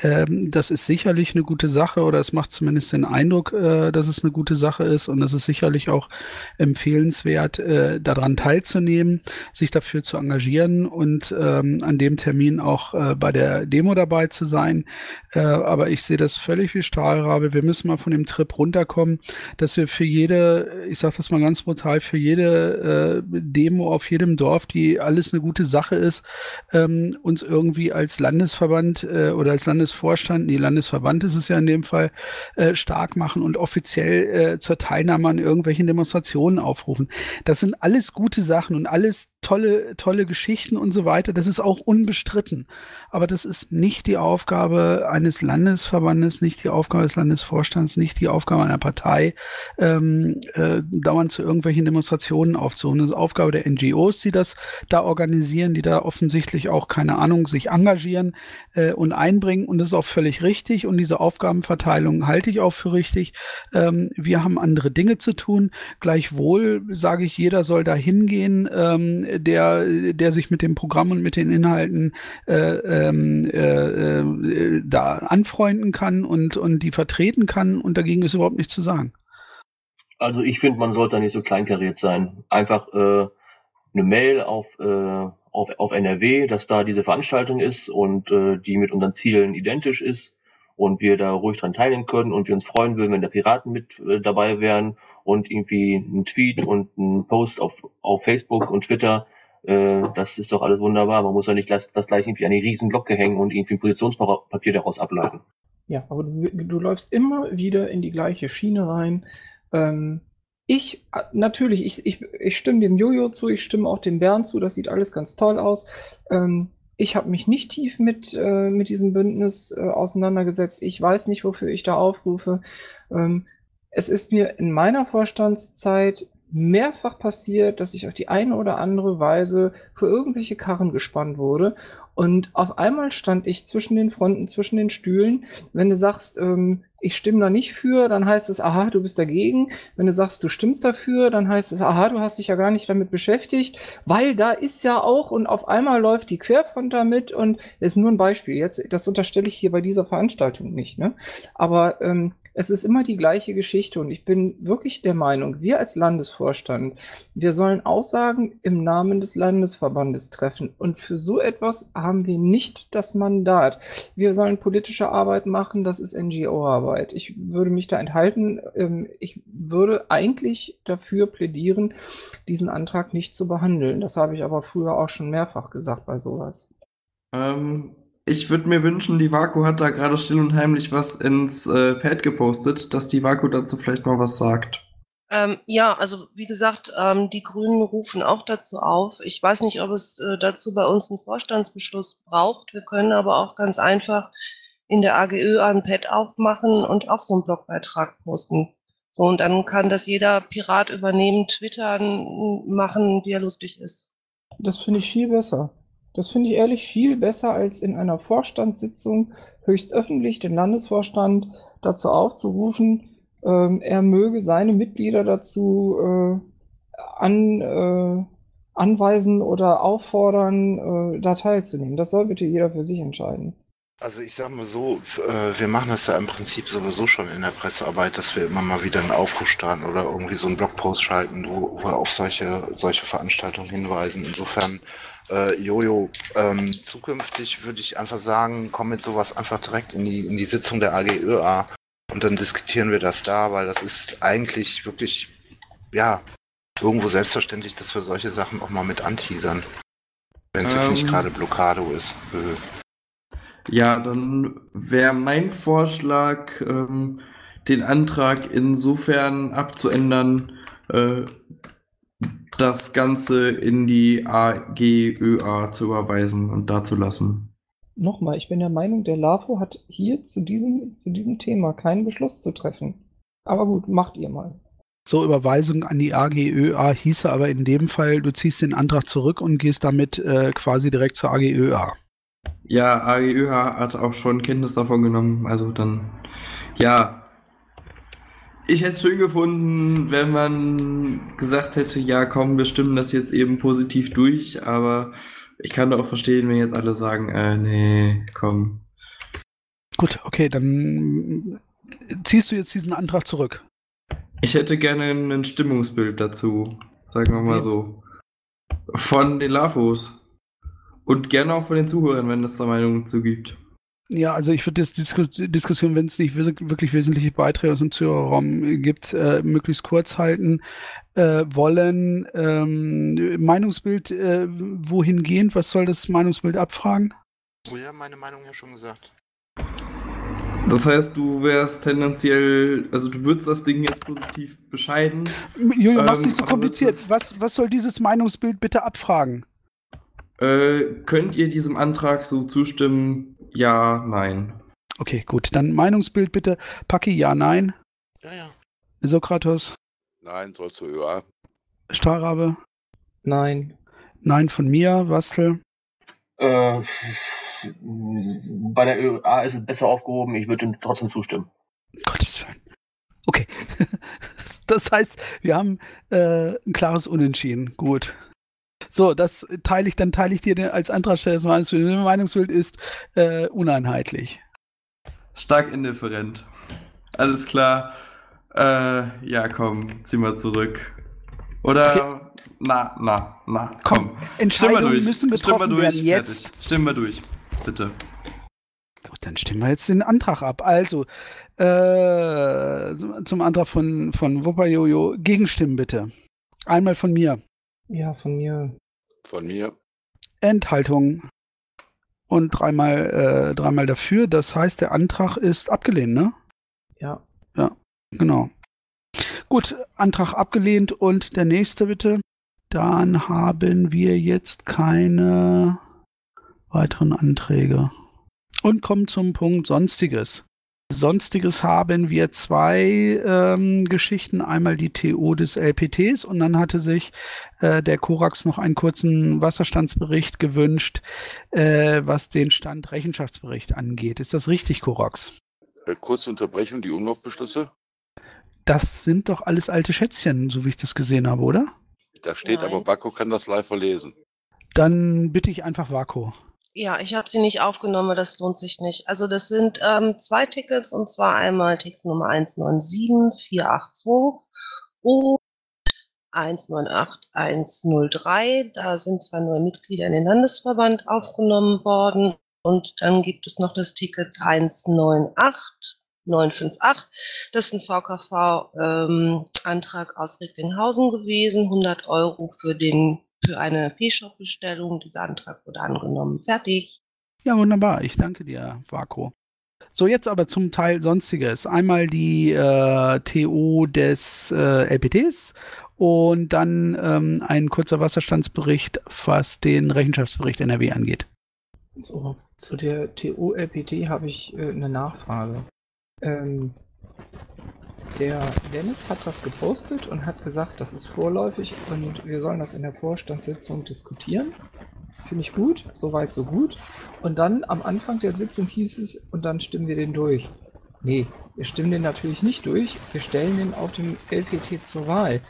Speaker 2: ähm, das ist sicherlich eine gute Sache oder es macht zumindest den Eindruck, äh, dass es eine gute Sache ist und es ist sicherlich auch empfehlenswert, äh, daran teilzunehmen, sich dafür zu engagieren und ähm, an dem Termin auch äh, bei der Demo dabei zu sein. Äh, aber ich sehe das völlig wie Stahlrabe. Wir müssen mal von dem Trip runterkommen, dass wir für jede, ich sage das mal ganz brutal, für jede äh, Demo auf jedem Dorf, die alles eine gute Sache ist, ähm, uns irgendwie als Landesverband äh, oder als Landesvorstand, nee, Landesverband ist es ja in dem Fall, äh, stark machen und offiziell äh, zur Teilnahme an irgendwelchen Demonstrationen aufrufen. Das sind alles gute Sachen und alles tolle, tolle Geschichten und so weiter. Das ist auch unbestritten. Aber das ist nicht die Aufgabe eines Landesverbandes, nicht die Aufgabe des Landesvorstands, nicht die Aufgabe einer Partei, ähm, äh, dauernd zu irgendwelchen Demonstrationen aufzuholen. Das ist Aufgabe der NGOs, die das da organisieren, die da offensichtlich auch, keine Ahnung, sich engagieren äh, und einbringen. Und das ist auch völlig richtig. Und diese Aufgabenverteilung halte ich auch für richtig. Ähm, wir haben andere Dinge zu tun. Gleichwohl sage ich, jeder soll da hingehen. Ähm, der, der sich mit dem Programm und mit den Inhalten äh, ähm, äh, äh, da anfreunden kann und, und die vertreten kann und dagegen ist überhaupt nichts zu sagen.
Speaker 5: Also ich finde, man sollte nicht so kleinkariert sein. Einfach äh, eine Mail auf, äh, auf, auf NRW, dass da diese Veranstaltung ist und äh, die mit unseren Zielen identisch ist und wir da ruhig dran teilnehmen können und wir uns freuen würden, wenn da Piraten mit dabei wären und irgendwie ein Tweet und ein Post auf, auf Facebook und Twitter. Äh, das ist doch alles wunderbar. Man muss ja nicht das, das gleich irgendwie an die riesen Glocke hängen und irgendwie ein Positionspapier daraus ableiten.
Speaker 7: Ja, aber du, du läufst immer wieder in die gleiche Schiene rein. Ähm, ich, äh, natürlich, ich, ich, ich stimme dem Jojo zu, ich stimme auch dem Bernd zu, das sieht alles ganz toll aus. Ähm, ich habe mich nicht tief mit, äh, mit diesem Bündnis äh, auseinandergesetzt. Ich weiß nicht, wofür ich da aufrufe. Ähm, es ist mir in meiner Vorstandszeit mehrfach passiert, dass ich auf die eine oder andere Weise für irgendwelche Karren gespannt wurde. Und auf einmal stand ich zwischen den Fronten, zwischen den Stühlen. Wenn du sagst, ähm, ich stimme da nicht für, dann heißt es, aha, du bist dagegen. Wenn du sagst, du stimmst dafür, dann heißt es, aha, du hast dich ja gar nicht damit beschäftigt, weil da ist ja auch und auf einmal läuft die Querfront damit und ist nur ein Beispiel. Jetzt, das unterstelle ich hier bei dieser Veranstaltung nicht, ne? Aber ähm, es ist immer die gleiche Geschichte und ich bin wirklich der Meinung, wir als Landesvorstand, wir sollen Aussagen im Namen des Landesverbandes treffen und für so etwas haben wir nicht das Mandat. Wir sollen politische Arbeit machen, das ist NGO-Arbeit. Ich würde mich da enthalten. Ähm, ich würde eigentlich dafür plädieren, diesen Antrag nicht zu behandeln. Das habe ich aber früher auch schon mehrfach gesagt bei sowas.
Speaker 3: Ähm, ich würde mir wünschen, die Vaku hat da gerade still und heimlich was ins äh, Pad gepostet, dass die Vaku dazu vielleicht mal was sagt.
Speaker 10: Ähm, ja, also wie gesagt, ähm, die Grünen rufen auch dazu auf. Ich weiß nicht, ob es äh, dazu bei uns einen Vorstandsbeschluss braucht. Wir können aber auch ganz einfach in der AGÖ ein Pad aufmachen und auch so einen Blogbeitrag posten. So, und dann kann das jeder Pirat übernehmen, twittern, machen, wie er lustig ist.
Speaker 7: Das finde ich viel besser. Das finde ich ehrlich viel besser, als in einer Vorstandssitzung höchst öffentlich den Landesvorstand dazu aufzurufen, ähm, er möge seine Mitglieder dazu äh, an, äh, anweisen oder auffordern, äh, da teilzunehmen. Das soll bitte jeder für sich entscheiden.
Speaker 4: Also ich sag mal so, äh, wir machen das ja im Prinzip sowieso schon in der Pressearbeit, dass wir immer mal wieder einen Aufruf starten oder irgendwie so einen Blogpost schalten, wo, wo wir auf solche, solche Veranstaltungen hinweisen. Insofern äh, Jojo, ähm, zukünftig würde ich einfach sagen, komm mit sowas einfach direkt in die, in die Sitzung der AGÖA und dann diskutieren wir das da, weil das ist eigentlich wirklich, ja, irgendwo selbstverständlich, dass wir solche Sachen auch mal mit anteasern. Wenn es jetzt nicht
Speaker 3: Ähm.
Speaker 4: gerade Blockado ist. Äh,
Speaker 3: Ja, dann wäre mein Vorschlag, ähm, den Antrag insofern abzuändern, äh, das Ganze in die AGÖA zu überweisen und da zu lassen.
Speaker 7: Nochmal, ich bin der Meinung, der LAFO hat hier zu diesem, zu diesem Thema keinen Beschluss zu treffen. Aber gut, macht ihr mal.
Speaker 2: So, Überweisung an die AGÖA hieße aber in dem Fall, du ziehst den Antrag zurück und gehst damit äh, quasi direkt zur AGÖA.
Speaker 3: Ja, AGÖA hat auch schon Kenntnis davon genommen, also dann, ja. Ich hätte es schön gefunden, wenn man gesagt hätte, ja komm, wir stimmen das jetzt eben positiv durch, aber ich kann auch verstehen, wenn jetzt alle sagen, äh, nee, komm.
Speaker 2: Gut, okay, dann ziehst du jetzt diesen Antrag zurück.
Speaker 3: Ich hätte gerne ein Stimmungsbild dazu, sagen wir mal
Speaker 7: Ja.
Speaker 3: so. Von den Lafos. Und gerne auch von den Zuhörern, wenn es da Meinungen zu gibt.
Speaker 2: Ja, also ich würde das Diskus Diskussion, wenn es nicht wirklich wesentliche Beiträge aus dem Zuhörerraum gibt, äh, möglichst kurz halten äh, wollen. Ähm, Meinungsbild äh, wohingehend? Was soll das Meinungsbild abfragen?
Speaker 4: Oh ja, meine Meinung ja schon gesagt.
Speaker 3: Das heißt, du wärst tendenziell, also du würdest das Ding jetzt positiv bescheiden.
Speaker 2: Julio, mach's
Speaker 3: Ähm,
Speaker 2: nicht so kompliziert. Was, was soll dieses Meinungsbild bitte abfragen?
Speaker 3: Äh, könnt ihr diesem Antrag so zustimmen? Ja, nein.
Speaker 2: Okay, gut. Dann Meinungsbild bitte. Paki, ja, nein.
Speaker 4: Ja, ja.
Speaker 2: Sokratos,
Speaker 6: Nein, sollst du ja.
Speaker 2: Stahlrabe,
Speaker 7: Nein.
Speaker 2: nein von mir, Wastel.
Speaker 5: Äh, bei der ÖA ist es besser aufgehoben. Ich würde ihm trotzdem zustimmen.
Speaker 2: Gottes Willen. Okay. Das heißt, wir haben äh, ein klares Unentschieden. Gut. So, das teile ich, dann teile ich dir den- als Antragsteller das Meinungsbild. Das Meinungsbild ist äh, uneinheitlich.
Speaker 3: Stark indifferent. Alles klar. Äh, ja, komm, zieh mal zurück. Oder, na, na, na, komm. Wir
Speaker 2: Entscheidungen
Speaker 3: durch.
Speaker 2: müssen
Speaker 3: Stimmen wir
Speaker 2: getroffen
Speaker 3: durch,
Speaker 2: werden jetzt.
Speaker 3: fertig. Stimmen wir durch, bitte.
Speaker 2: Gut, dann stimmen wir jetzt den Antrag ab. Also, äh, zum Antrag von, von Wupperjojo. Gegenstimmen bitte. Einmal von mir.
Speaker 7: Ja, von mir.
Speaker 6: Von mir.
Speaker 2: Enthaltung. Und dreimal, äh, dreimal dafür. Das heißt, der Antrag ist abgelehnt, ne?
Speaker 7: Ja.
Speaker 2: Ja, genau. Gut, Antrag abgelehnt und der nächste bitte. Dann haben wir jetzt keine weiteren Anträge. Und kommen zum Punkt Sonstiges. Sonstiges haben wir zwei ähm, Geschichten. Einmal die TO des LPTs und dann hatte sich äh, der Korax noch einen kurzen Wasserstandsbericht gewünscht, äh, was den Stand Rechenschaftsbericht angeht. Ist das richtig, Korax?
Speaker 6: Äh, kurze Unterbrechung, die Umlaufbeschlüsse.
Speaker 2: Das sind doch alles alte Schätzchen, so wie ich das gesehen habe, oder?
Speaker 6: Da steht
Speaker 10: Nein.
Speaker 6: aber, Bakko kann das live verlesen.
Speaker 2: Dann bitte ich einfach Vako.
Speaker 10: Ja, ich habe sie nicht aufgenommen, das lohnt sich nicht. Also das sind ähm, zwei Tickets und zwar einmal Ticket Nummer 197482 und 198103. Da sind zwei neue Mitglieder in den Landesverband aufgenommen worden. Und dann gibt es noch das Ticket 198958. Das ist ein VKV-Antrag aus Recklinghausen gewesen. 100 Euro für den für eine P-Shop-Bestellung. Dieser Antrag wurde angenommen. Fertig.
Speaker 2: Ja, wunderbar. Ich danke dir, Vako. So, jetzt aber zum Teil Sonstiges. Einmal die äh, TO des äh, LPTs und dann ähm, ein kurzer Wasserstandsbericht, was den Rechenschaftsbericht NRW angeht.
Speaker 7: So, zu der TO-LPT habe ich äh, eine Nachfrage. Ähm, der Dennis hat das gepostet und hat gesagt, das ist vorläufig und wir sollen das in der Vorstandssitzung diskutieren. Finde ich gut, soweit so gut. Und dann am Anfang der Sitzung hieß es, und dann stimmen wir den durch. Nee, wir stimmen den natürlich nicht durch. Wir stellen den auf dem LPT zur Wahl.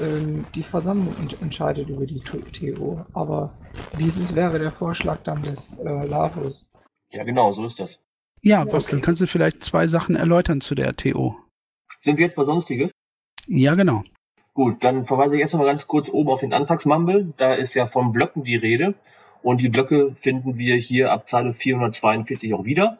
Speaker 7: Ähm, die Versammlung ent entscheidet über die TO. Aber dieses wäre der Vorschlag dann des äh, Lavos.
Speaker 5: Ja, genau, so ist das.
Speaker 2: Ja,
Speaker 7: Ja,
Speaker 2: was
Speaker 7: okay.
Speaker 2: kannst du vielleicht zwei Sachen erläutern zu der TO?
Speaker 5: Sind wir jetzt bei Sonstiges?
Speaker 2: Ja, genau.
Speaker 5: Gut, dann verweise ich erst noch mal ganz kurz oben auf den Antragsmumble. Da ist ja von Blöcken die Rede. Und die Blöcke finden wir hier ab Zeile 442 auch wieder.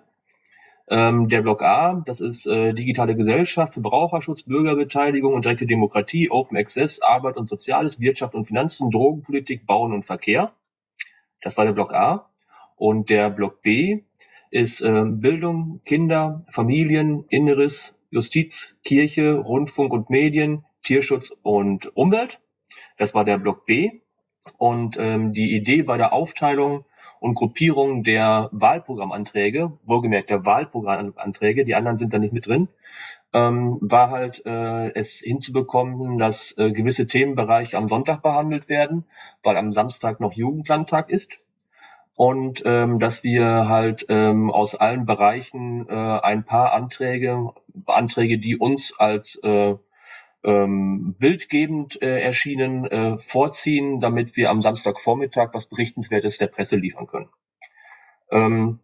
Speaker 5: Ähm, der Block A, das ist äh, digitale Gesellschaft, Verbraucherschutz, Bürgerbeteiligung und direkte Demokratie, Open Access, Arbeit und Soziales, Wirtschaft und Finanzen, Drogenpolitik, Bauen und Verkehr. Das war der Block A. Und der Block B ist äh, Bildung, Kinder, Familien, Inneres, Justiz, Kirche, Rundfunk und Medien, Tierschutz und Umwelt. Das war der Block B. Und ähm, die Idee bei der Aufteilung und Gruppierung der Wahlprogrammanträge, wohlgemerkt der Wahlprogrammanträge, die anderen sind da nicht mit drin, ähm, war halt äh, es hinzubekommen, dass äh, gewisse Themenbereiche am Sonntag behandelt werden, weil am Samstag noch Jugendlandtag ist. Und ähm, dass wir halt ähm, aus allen Bereichen äh, ein paar Anträge, Anträge, die uns als äh, ähm, bildgebend äh, erschienen, äh, vorziehen, damit wir am Samstagvormittag was Berichtenswertes der Presse liefern können. Ähm,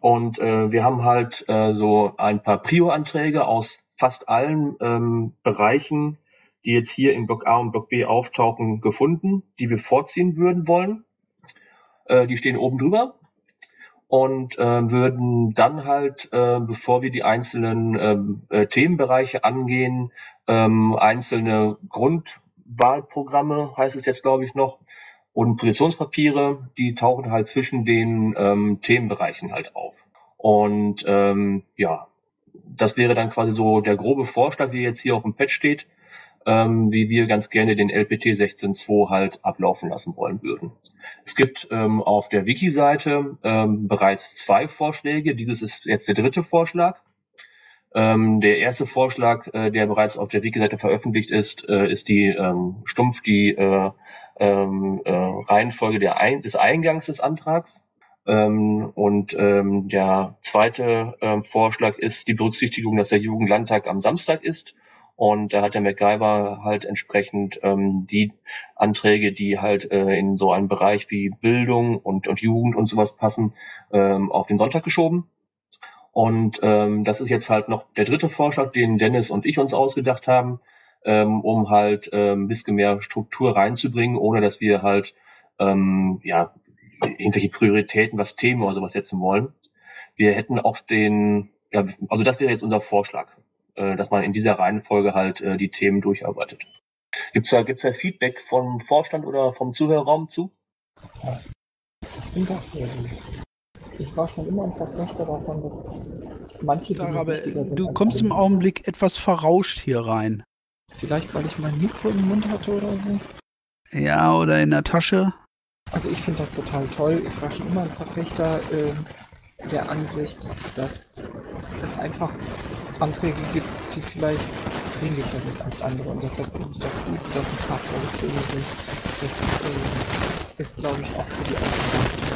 Speaker 5: und äh, wir haben halt äh, so ein paar Prio-Anträge aus fast allen ähm, Bereichen, die jetzt hier im Block A und Block B auftauchen, gefunden, die wir vorziehen würden wollen. Äh, die stehen oben drüber. Und äh, würden dann halt, äh, bevor wir die einzelnen ähm, äh, Themenbereiche angehen, ähm, einzelne Grundwahlprogramme, heißt es jetzt glaube ich noch, und Positionspapiere, die tauchen halt zwischen den ähm, Themenbereichen halt auf. Und ähm, ja, das wäre dann quasi so der grobe Vorschlag, wie jetzt hier auf dem Pad steht, ähm, wie wir ganz gerne den LPT 16.2 halt ablaufen lassen wollen würden. Es gibt ähm, auf der Wiki-Seite ähm, bereits zwei Vorschläge. Dieses ist jetzt der dritte Vorschlag. Ähm, der erste Vorschlag, äh, der bereits auf der Wiki-Seite veröffentlicht ist, äh, ist die ähm, stumpf die äh, ähm, äh, Reihenfolge der Ein des Eingangs des Antrags. Ähm, und ähm, der zweite ähm, Vorschlag ist die Berücksichtigung, dass der Jugendlandtag am Samstag ist und da hat der MacGyver halt entsprechend ähm, die Anträge, die halt äh, in so einen Bereich wie Bildung und, und Jugend und sowas passen, ähm, auf den Sonntag geschoben. Und ähm, das ist jetzt halt noch der dritte Vorschlag, den Dennis und ich uns ausgedacht haben, ähm, um halt ähm, ein bisschen mehr Struktur reinzubringen, ohne dass wir halt ähm, ja irgendwelche Prioritäten, was Themen oder sowas setzen wollen. Wir hätten auch den, ja, also das wäre jetzt unser Vorschlag äh, dass man in dieser Reihenfolge halt äh, die Themen durcharbeitet. Gibt's da, gibt's da Feedback vom Vorstand oder vom Zuhörerraum zu?
Speaker 7: Ich finde das sehr gut. Ich war schon immer ein Verfechter davon, dass manche Dinge
Speaker 2: aber
Speaker 7: wichtiger sind
Speaker 2: du kommst im. Augenblick etwas verrauscht hier rein.
Speaker 7: Vielleicht, weil ich mein Mikro im Mund hatte oder so.
Speaker 2: Ja, oder in der Tasche.
Speaker 7: Also ich finde das total toll. Ich war schon immer ein Verfechter ähm, der Ansicht, dass es einfach Anträge gibt, die vielleicht dringlicher sind als andere. Und deshalb finde ich das gut, dass ein paar vorgezogen sind. Das äh, ist, glaube ich, auch für die Aufmerksamkeit.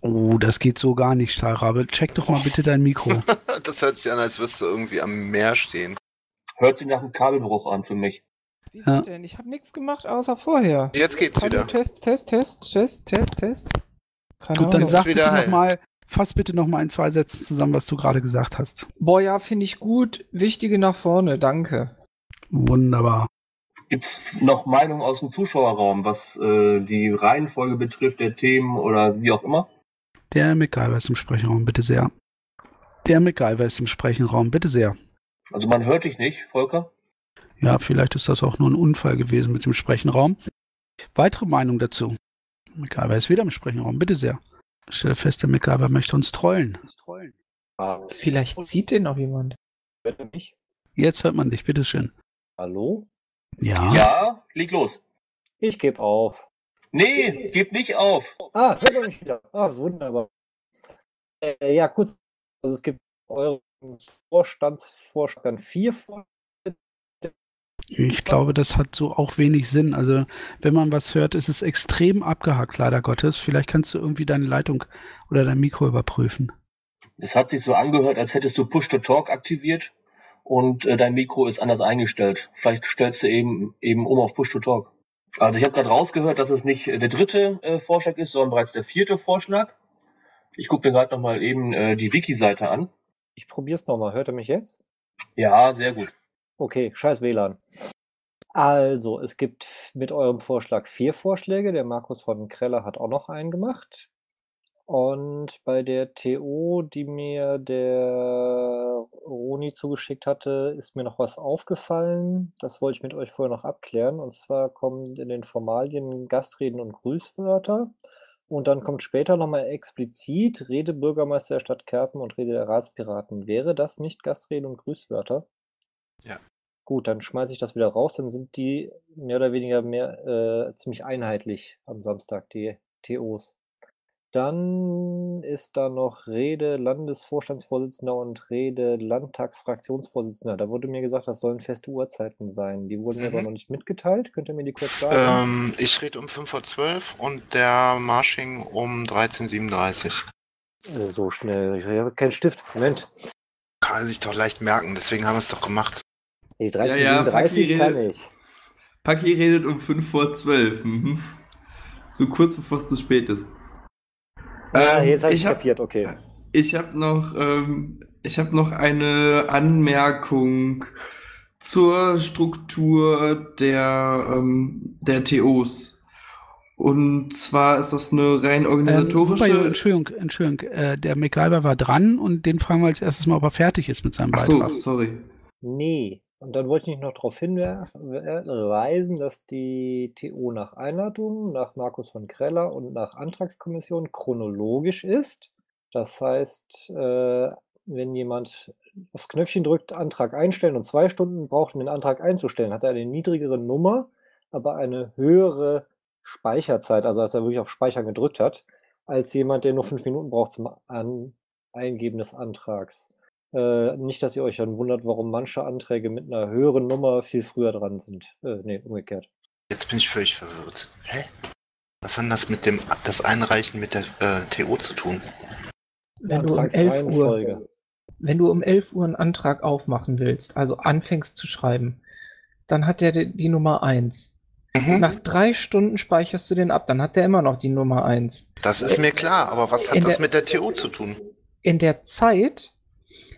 Speaker 2: Oh, das geht so gar nicht, Stahlrabe. Check doch mal bitte dein Mikro.
Speaker 4: das hört sich an, als würdest du irgendwie am Meer stehen.
Speaker 5: Hört sich nach einem Kabelbruch an für mich.
Speaker 7: Wie ja. denn? Ich habe nichts gemacht außer vorher.
Speaker 4: Jetzt geht's
Speaker 7: Hallo,
Speaker 4: wieder.
Speaker 7: Test, Test, Test, Test, Test, Test. Keine
Speaker 2: Gut, dann sag bitte
Speaker 4: heil.
Speaker 2: Fass bitte noch mal in zwei Sätzen zusammen, was du gerade gesagt hast.
Speaker 7: Boah, ja, finde ich gut. Wichtige nach vorne, danke.
Speaker 2: Wunderbar.
Speaker 5: Gibt's noch Meinungen aus dem Zuschauerraum, was äh, die Reihenfolge betrifft der Themen oder wie auch immer?
Speaker 2: Der MacGyver ist im Sprechenraum, bitte sehr. Der MacGyver ist im Sprechenraum, bitte sehr.
Speaker 5: Also man hört dich nicht, Volker.
Speaker 2: Ja, vielleicht ist das auch nur ein Unfall gewesen mit dem Sprechenraum. Weitere Meinung dazu? MacGyver ist wieder im Sprechenraum, bitte sehr. Ich stelle fest, der MacGyver möchte uns trollen.
Speaker 9: Ah,
Speaker 7: Vielleicht sieht den auch jemand.
Speaker 9: hört ihr mich?
Speaker 2: Jetzt hört man dich, bitteschön.
Speaker 9: Hallo?
Speaker 2: Ja.
Speaker 5: Ja, leg los.
Speaker 9: Ich gebe auf.
Speaker 5: Nee, gib nicht auf.
Speaker 9: Ah, hört ihr mich wieder. Ah, wunderbar. Äh, ja, kurz. Also es gibt euren Vorstandsvorschlag dann vier Vor
Speaker 2: Ich glaube, das hat so auch wenig Sinn. Also, wenn man was hört, ist es extrem abgehackt, leider Gottes. Vielleicht kannst du irgendwie deine Leitung oder dein Mikro überprüfen.
Speaker 5: Es hat sich so angehört, als hättest du Push-to-Talk aktiviert und äh, dein Mikro ist anders eingestellt. Vielleicht stellst du eben eben um auf Push-to-Talk. Also ich habe gerade rausgehört, dass es nicht äh, der dritte äh, Vorschlag ist, sondern bereits der vierte Vorschlag. Ich gucke mir gerade nochmal eben äh, die Wiki-Seite an.
Speaker 9: Ich probier's nochmal. Hört ihr mich jetzt?
Speaker 5: Ja, sehr gut.
Speaker 9: Okay, scheiß WLAN. Also, es gibt mit eurem Vorschlag vier Vorschläge. Der Markus von Kreller hat auch noch einen gemacht. Und bei der TO, die mir der Roni zugeschickt hatte, ist mir noch was aufgefallen. Das wollte ich mit euch vorher noch abklären. Und zwar kommen in den Formalien Gastreden und Grüßwörter. Und dann kommt später nochmal explizit Rede Bürgermeister der Stadt Kerpen und Rede der Ratspiraten. Wäre das nicht Gastreden und Grüßwörter?
Speaker 4: Ja.
Speaker 9: Gut, dann schmeiße ich das wieder raus. Dann sind die mehr oder weniger mehr äh, ziemlich einheitlich am Samstag, die TOs. Dann ist da noch Rede Landesvorstandsvorsitzender und Rede Landtagsfraktionsvorsitzender. Da wurde mir gesagt, das sollen feste Uhrzeiten sein. Die wurden mir aber
Speaker 4: Mhm.
Speaker 9: noch nicht mitgeteilt. Könnt ihr mir die kurz sagen?
Speaker 4: Ähm, ich rede um 5.12 Uhr und der Marsching um 13.37 Uhr.
Speaker 9: Äh, so schnell. Ich habe keinen Stift. Moment.
Speaker 4: Kann sich doch leicht merken, deswegen haben wir es doch gemacht.
Speaker 9: Die
Speaker 11: Ja, ja,
Speaker 9: 1337
Speaker 11: Paki
Speaker 9: kann
Speaker 11: redet-
Speaker 9: ich.
Speaker 11: Paki redet um 5 vor 12. Mhm. So kurz bevor es zu spät ist.
Speaker 9: Ah,
Speaker 11: Ähm,
Speaker 9: jetzt habe ich
Speaker 11: ich hab-
Speaker 9: kapiert, okay.
Speaker 11: Ich habe noch, ähm, ich habe noch eine Anmerkung zur Struktur der, ähm, der TOs.
Speaker 3: Und zwar ist das eine rein
Speaker 2: Ähm,
Speaker 3: organisatorische.
Speaker 2: Wupperjo, Entschuldigung, Entschuldigung, äh, der MacGyver war dran und den fragen wir als erstes mal, ob er fertig ist mit seinem
Speaker 3: Ach so,
Speaker 2: Beitrag.
Speaker 3: sorry.
Speaker 9: Nee. Und dann wollte ich noch darauf hinweisen, dass die TO nach Einladung, nach Markus von Kreller und nach Antragskommission chronologisch ist. Das heißt, äh, wenn jemand aufs Knöpfchen drückt, Antrag einstellen und zwei Stunden braucht, um den Antrag einzustellen, hat er eine niedrigere Nummer, aber eine höhere Speicherzeit, also als er wirklich auf Speichern gedrückt hat, als jemand, der nur fünf Minuten braucht zum Eingeben des Antrags. Äh, nicht, dass ihr euch dann wundert, warum manche Anträge mit einer höheren Nummer viel früher dran sind. Äh, nee, umgekehrt.
Speaker 4: Jetzt bin ich völlig verwirrt. Hä? Was hat das mit dem das Einreichen mit der äh, TO zu tun?
Speaker 7: Wenn du um 11 Uhr, wenn du um 11 Uhr einen Antrag aufmachen willst, also anfängst zu schreiben, dann hat der die die Nummer 1.
Speaker 4: Mhm.
Speaker 7: Nach drei Stunden speicherst du den ab, dann hat der immer noch die Nummer 1.
Speaker 4: Das ist mir klar, aber was hat
Speaker 7: In
Speaker 4: das
Speaker 7: der-
Speaker 4: mit der TO zu tun?
Speaker 7: In der Zeit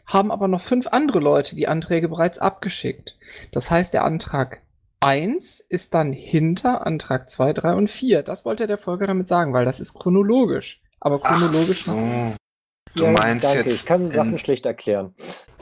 Speaker 7: haben aber noch fünf andere Leute die Anträge bereits abgeschickt. Das heißt, der Antrag 1 ist dann hinter Antrag 2, 3 und 4. Das wollte der Folger damit sagen, weil das ist chronologisch. Aber
Speaker 4: Ach
Speaker 7: chronologisch
Speaker 4: so. Du
Speaker 9: Ja,
Speaker 4: meinst
Speaker 9: danke,
Speaker 4: jetzt
Speaker 9: ich kann Sachen
Speaker 4: in-
Speaker 9: schlecht erklären.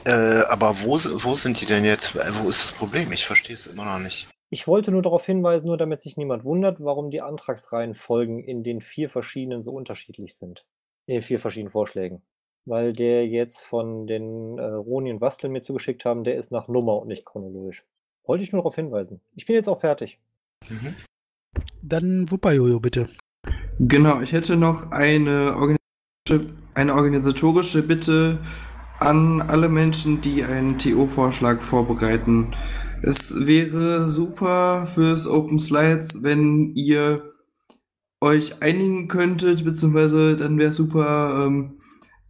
Speaker 4: Äh, aber wo, wo sind die denn jetzt? Äh, Wo ist das Problem? Ich verstehe es immer noch nicht.
Speaker 9: Ich wollte nur darauf hinweisen, nur damit sich niemand wundert, warum die Antragsreihenfolgen in den vier verschiedenen so unterschiedlich sind. In den vier verschiedenen Vorschlägen. Weil der jetzt von den äh, Roni und Wastel mir zugeschickt haben, der ist nach Nummer und nicht chronologisch. Wollte ich nur darauf hinweisen. Ich bin jetzt auch fertig.
Speaker 4: Mhm.
Speaker 2: Dann Wupperjojo, bitte.
Speaker 3: Genau, ich hätte noch eine organisatorische, eine organisatorische Bitte an alle Menschen, die einen TO-Vorschlag vorbereiten. Es wäre super fürs Open Slides, wenn ihr euch einigen könntet, beziehungsweise dann wäre es super, ähm,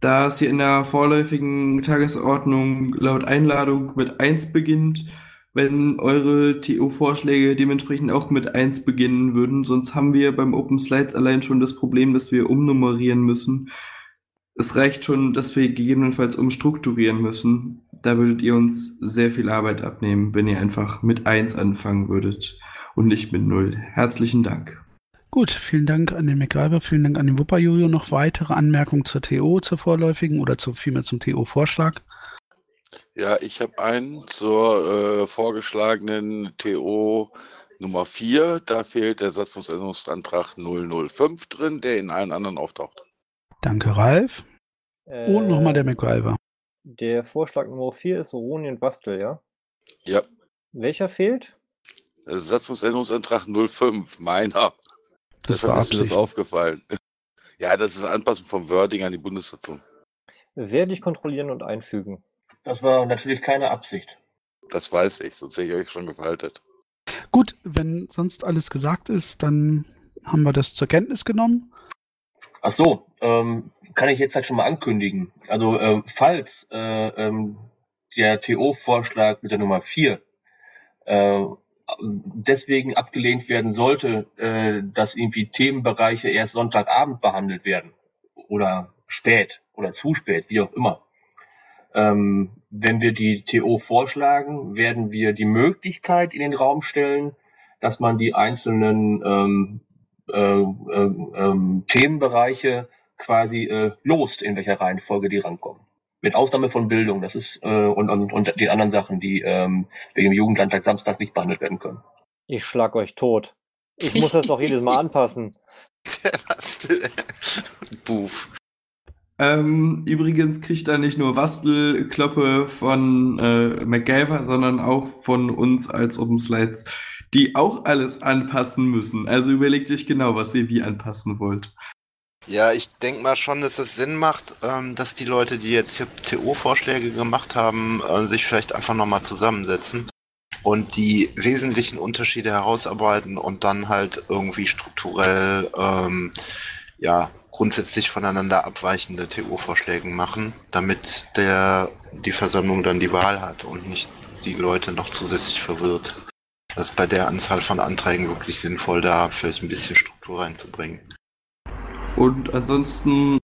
Speaker 3: da es hier in der vorläufigen Tagesordnung laut Einladung mit 1 beginnt, wenn eure TO-Vorschläge dementsprechend auch mit 1 beginnen würden. Sonst haben wir beim Open Slides allein schon das Problem, dass wir umnummerieren müssen. Es reicht schon, dass wir gegebenenfalls umstrukturieren müssen. Da würdet ihr uns sehr viel Arbeit abnehmen, wenn ihr einfach mit 1 anfangen würdet und nicht mit 0. Herzlichen Dank.
Speaker 2: Gut, vielen Dank an den MacGyver, vielen Dank an den Wupperjojo. Noch weitere Anmerkungen zur TO, zur vorläufigen oder zu, vielmehr zum TO-Vorschlag?
Speaker 6: Ja, ich habe einen zur äh, vorgeschlagenen TO Nummer 4. Da fehlt der Satzungsänderungsantrag 005 drin, der in allen anderen auftaucht.
Speaker 2: Danke, Ralf. Und nochmal der MacGyver.
Speaker 9: Der Vorschlag Nummer 4 ist Roni und Wastel, ja?
Speaker 6: Ja,
Speaker 9: Welcher fehlt?
Speaker 6: äh, Satzungsänderungsantrag 05, meiner.
Speaker 2: Das
Speaker 6: Deshalb
Speaker 2: war
Speaker 6: ist mir das aufgefallen. Ja, das ist Anpassung vom Wording an die Bundessatzung.
Speaker 9: Werde ich kontrollieren und einfügen.
Speaker 5: Das war natürlich keine Absicht.
Speaker 6: Das weiß ich, sonst hätte ich euch schon gefaltet.
Speaker 2: Gut, wenn sonst alles gesagt ist, dann haben wir das zur Kenntnis genommen.
Speaker 5: Ach so, ähm, kann ich jetzt halt schon mal ankündigen. Also ähm, falls äh, ähm, der TO-Vorschlag mit der Nummer 4 äh, deswegen abgelehnt werden sollte, äh, dass irgendwie Themenbereiche erst Sonntagabend behandelt werden oder spät oder zu spät, wie auch immer. Ähm, wenn wir die TO vorschlagen, werden wir die Möglichkeit in den Raum stellen, dass man die einzelnen ähm, äh, äh, ähm, Themenbereiche quasi äh, lost, in welcher Reihenfolge die rankommen. Mit Ausnahme von Bildung, das ist äh, und, und, und den anderen Sachen, die ähm, wegen dem Jugendlandtag Samstag nicht behandelt werden können.
Speaker 9: Ich schlag euch tot. Ich muss das doch jedes Mal anpassen.
Speaker 4: Was? Boof.
Speaker 3: Ähm, übrigens kriegt er nicht nur Bastelkloppe von äh, MacGyver, sondern auch von uns als Open Slides, die auch alles anpassen müssen. Also überlegt euch genau, was ihr wie anpassen wollt.
Speaker 4: Ja, ich denke mal schon, dass es Sinn macht, ähm, dass die Leute, die jetzt hier TO-Vorschläge gemacht haben, äh, sich vielleicht einfach nochmal zusammensetzen und die wesentlichen Unterschiede herausarbeiten und dann halt irgendwie strukturell, ähm, ja, grundsätzlich voneinander abweichende TO-Vorschläge machen, damit der, die Versammlung dann die Wahl hat und nicht die Leute noch zusätzlich verwirrt. Das ist bei der Anzahl von Anträgen wirklich sinnvoll, da vielleicht ein bisschen Struktur reinzubringen.
Speaker 3: Und ansonsten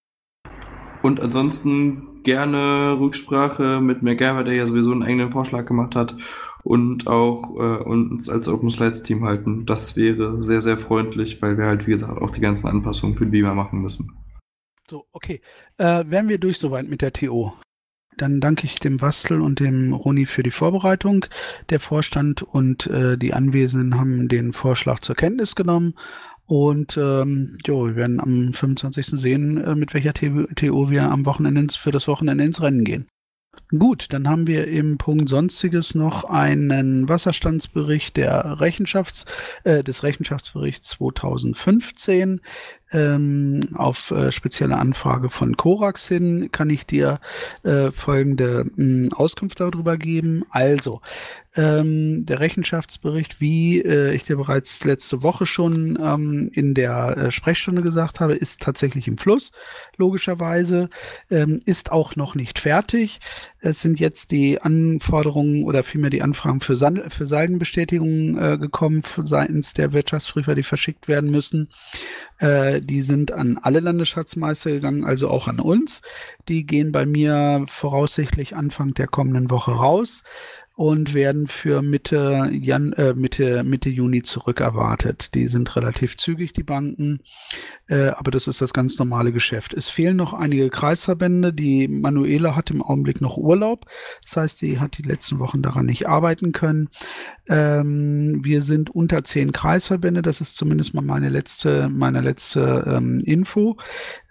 Speaker 3: und ansonsten gerne Rücksprache mit MacGyver, der ja sowieso einen eigenen Vorschlag gemacht hat und auch äh, uns als Open Slides Team halten. Das wäre sehr, sehr freundlich, weil wir halt, wie gesagt, auch die ganzen Anpassungen für die Beamer machen müssen.
Speaker 2: So, okay. Äh, wären wir durch soweit mit der TO? Dann danke ich dem Bastel und dem Roni für die Vorbereitung. Der Vorstand und äh, die Anwesenden haben den Vorschlag zur Kenntnis genommen. Und ähm, jo, wir werden am 25. sehen, äh, mit welcher TO wir am Wochenende ins, für das Wochenende ins Rennen gehen. Gut, dann haben wir im Punkt Sonstiges noch einen Wasserstandsbericht der Rechenschafts, äh, des Rechenschaftsberichts 2015. Ähm, auf äh, spezielle Anfrage von Korax hin kann ich dir äh, folgende mh, Auskunft darüber geben. Also, ähm, der Rechenschaftsbericht, wie äh, ich dir bereits letzte Woche schon ähm, in der äh, Sprechstunde gesagt habe, ist tatsächlich im Fluss, logischerweise, ähm, ist auch noch nicht fertig. Es sind jetzt die Anforderungen oder vielmehr die Anfragen für, Sand für Saldenbestätigungen äh, gekommen seitens der Wirtschaftsprüfer, die verschickt werden müssen. Äh, die sind an alle Landesschatzmeister gegangen, also auch an uns. Die gehen bei mir voraussichtlich Anfang der kommenden Woche raus und werden für Mitte, Jan, äh, Mitte, Mitte Juni zurückerwartet. Die sind relativ zügig, die Banken, äh, aber das ist das ganz normale Geschäft. Es fehlen noch einige Kreisverbände. Die Manuela hat im Augenblick noch Urlaub. Das heißt, sie hat die letzten Wochen daran nicht arbeiten können. Ähm, wir sind unter zehn Kreisverbände. Das ist zumindest mal meine letzte, meine letzte ähm, Info,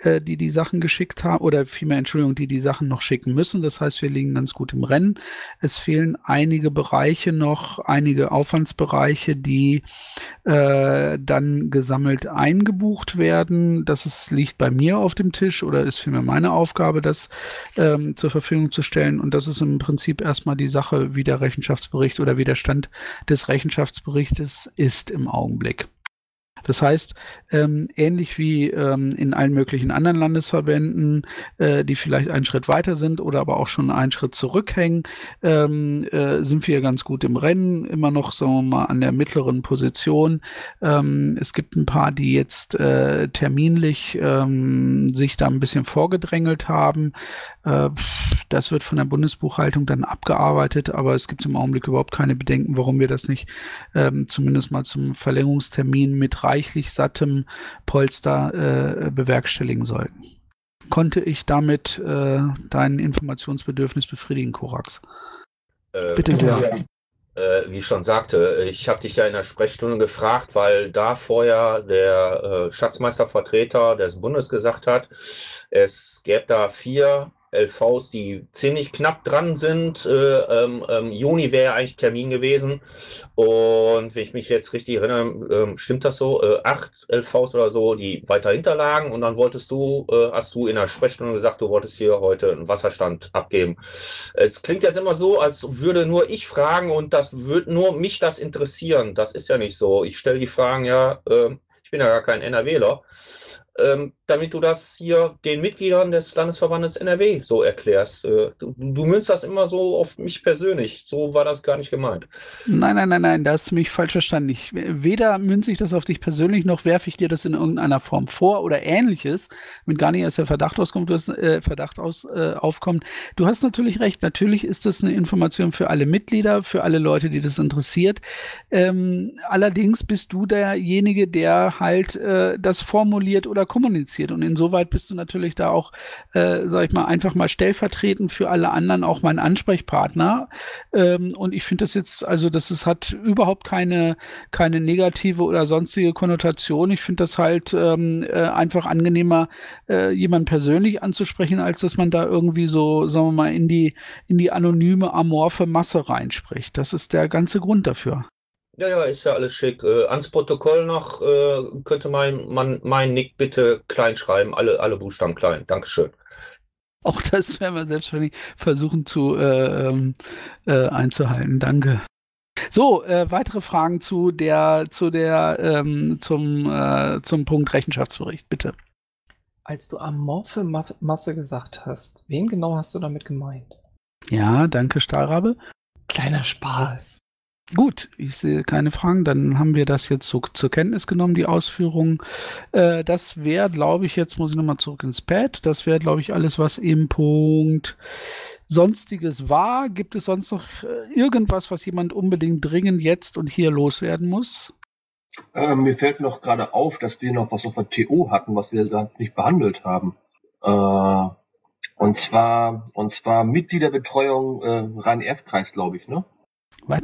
Speaker 2: äh, die die Sachen geschickt haben oder vielmehr Entschuldigung, die die Sachen noch schicken müssen. Das heißt, wir liegen ganz gut im Rennen. Es fehlen einige Bereiche noch, einige Aufwandsbereiche, die äh, dann gesammelt eingebucht werden. Das ist, liegt bei mir auf dem Tisch oder ist vielmehr meine Aufgabe, das ähm, zur Verfügung zu stellen. Und das ist im Prinzip erstmal die Sache, wie der Rechenschaftsbericht oder wie der Stand des Rechenschaftsberichtes ist im Augenblick. Das heißt, ähm, ähnlich wie ähm, in allen möglichen anderen Landesverbänden, äh, die vielleicht einen Schritt weiter sind oder aber auch schon einen Schritt zurückhängen, ähm, äh, sind wir ganz gut im Rennen, immer noch, sagen wir mal, an der mittleren Position. Ähm, es gibt ein paar, die jetzt äh, terminlich ähm, sich da ein bisschen vorgedrängelt haben. Äh, das wird von der Bundesbuchhaltung dann abgearbeitet, aber es gibt im Augenblick überhaupt keine Bedenken, warum wir das nicht ähm, zumindest mal zum Verlängerungstermin mit reichlich sattem Polster äh, bewerkstelligen sollten. Konnte ich damit äh, dein Informationsbedürfnis befriedigen, Korax?
Speaker 12: Äh,
Speaker 2: Bitte sehr.
Speaker 12: Äh, wie ich schon sagte, ich habe dich ja in der Sprechstunde gefragt, weil da vorher der äh, Schatzmeistervertreter des Bundes gesagt hat, es gäbe da vier LVs, die ziemlich knapp dran sind. Äh, ähm, ähm, Juni wäre eigentlich Termin gewesen. Und wenn ich mich jetzt richtig erinnere, äh, stimmt das so? Äh, acht LVs oder so, die weiter hinterlagen. Und dann wolltest du, äh, hast du in der Sprechstunde gesagt, du wolltest hier heute einen Wasserstand abgeben. Es klingt jetzt immer so, als würde nur ich fragen und das würde nur mich das interessieren. Das ist ja nicht so. Ich stelle die Fragen ja, ähm, ich bin ja gar kein NRWler ähm, damit du das hier den Mitgliedern des Landesverbandes NRW so erklärst. Äh, du, du münzt das immer so auf mich persönlich. So war das gar nicht gemeint.
Speaker 2: Nein, nein, nein, nein, da hast du mich falsch verstanden. Ich, weder münze ich das auf dich persönlich, noch werfe ich dir das in irgendeiner Form vor oder ähnliches, wenn gar nicht erst der Verdacht auskommt, dass, äh, Verdacht aus, äh, aufkommt. Du hast natürlich recht. Natürlich ist das eine Information für alle Mitglieder, für alle Leute, die das interessiert. Ähm, allerdings bist du derjenige, der halt äh, das formuliert oder kommuniziert. Und insoweit bist du natürlich da auch, äh, sag ich mal, einfach mal stellvertretend für alle anderen auch mein Ansprechpartner. Ähm, und ich finde das jetzt, also das ist, hat überhaupt keine, keine negative oder sonstige Konnotation. Ich finde das halt ähm, äh, einfach angenehmer, äh, jemanden persönlich anzusprechen, als dass man da irgendwie so, sagen wir mal, in die, in die anonyme, amorphe Masse reinspricht. Das ist der ganze Grund dafür.
Speaker 12: Ja, ja, ist ja alles schick. Äh, ans Protokoll noch, äh, könnte mein, man, mein Nick bitte klein schreiben, alle, alle Buchstaben klein. Dankeschön.
Speaker 2: Auch das werden wir selbstverständlich versuchen zu äh, ähm, äh, einzuhalten. Danke. So, äh, weitere Fragen zu der, zu der, ähm, zum, äh, zum Punkt Rechenschaftsbericht, bitte.
Speaker 7: Als du amorphe Ma Masse gesagt hast, wen genau hast du damit gemeint?
Speaker 2: Ja, danke, Stahlrabe.
Speaker 7: Kleiner Spaß.
Speaker 2: Gut, ich sehe keine Fragen. Dann haben wir das jetzt so zur Kenntnis genommen, die Ausführungen. Äh, das wäre, glaube ich, jetzt muss ich nochmal zurück ins Pad. Das wäre, glaube ich, alles, was im Punkt Sonstiges war. Gibt es sonst noch äh, irgendwas, was jemand unbedingt dringend jetzt und hier loswerden muss?
Speaker 5: Äh, mir fällt noch gerade auf, dass wir noch was auf der TO hatten, was wir da nicht behandelt haben. Äh, und zwar, und zwar Mitgliederbetreuung äh, Rhein-Erf-Kreis, glaube ich, ne?
Speaker 2: Was?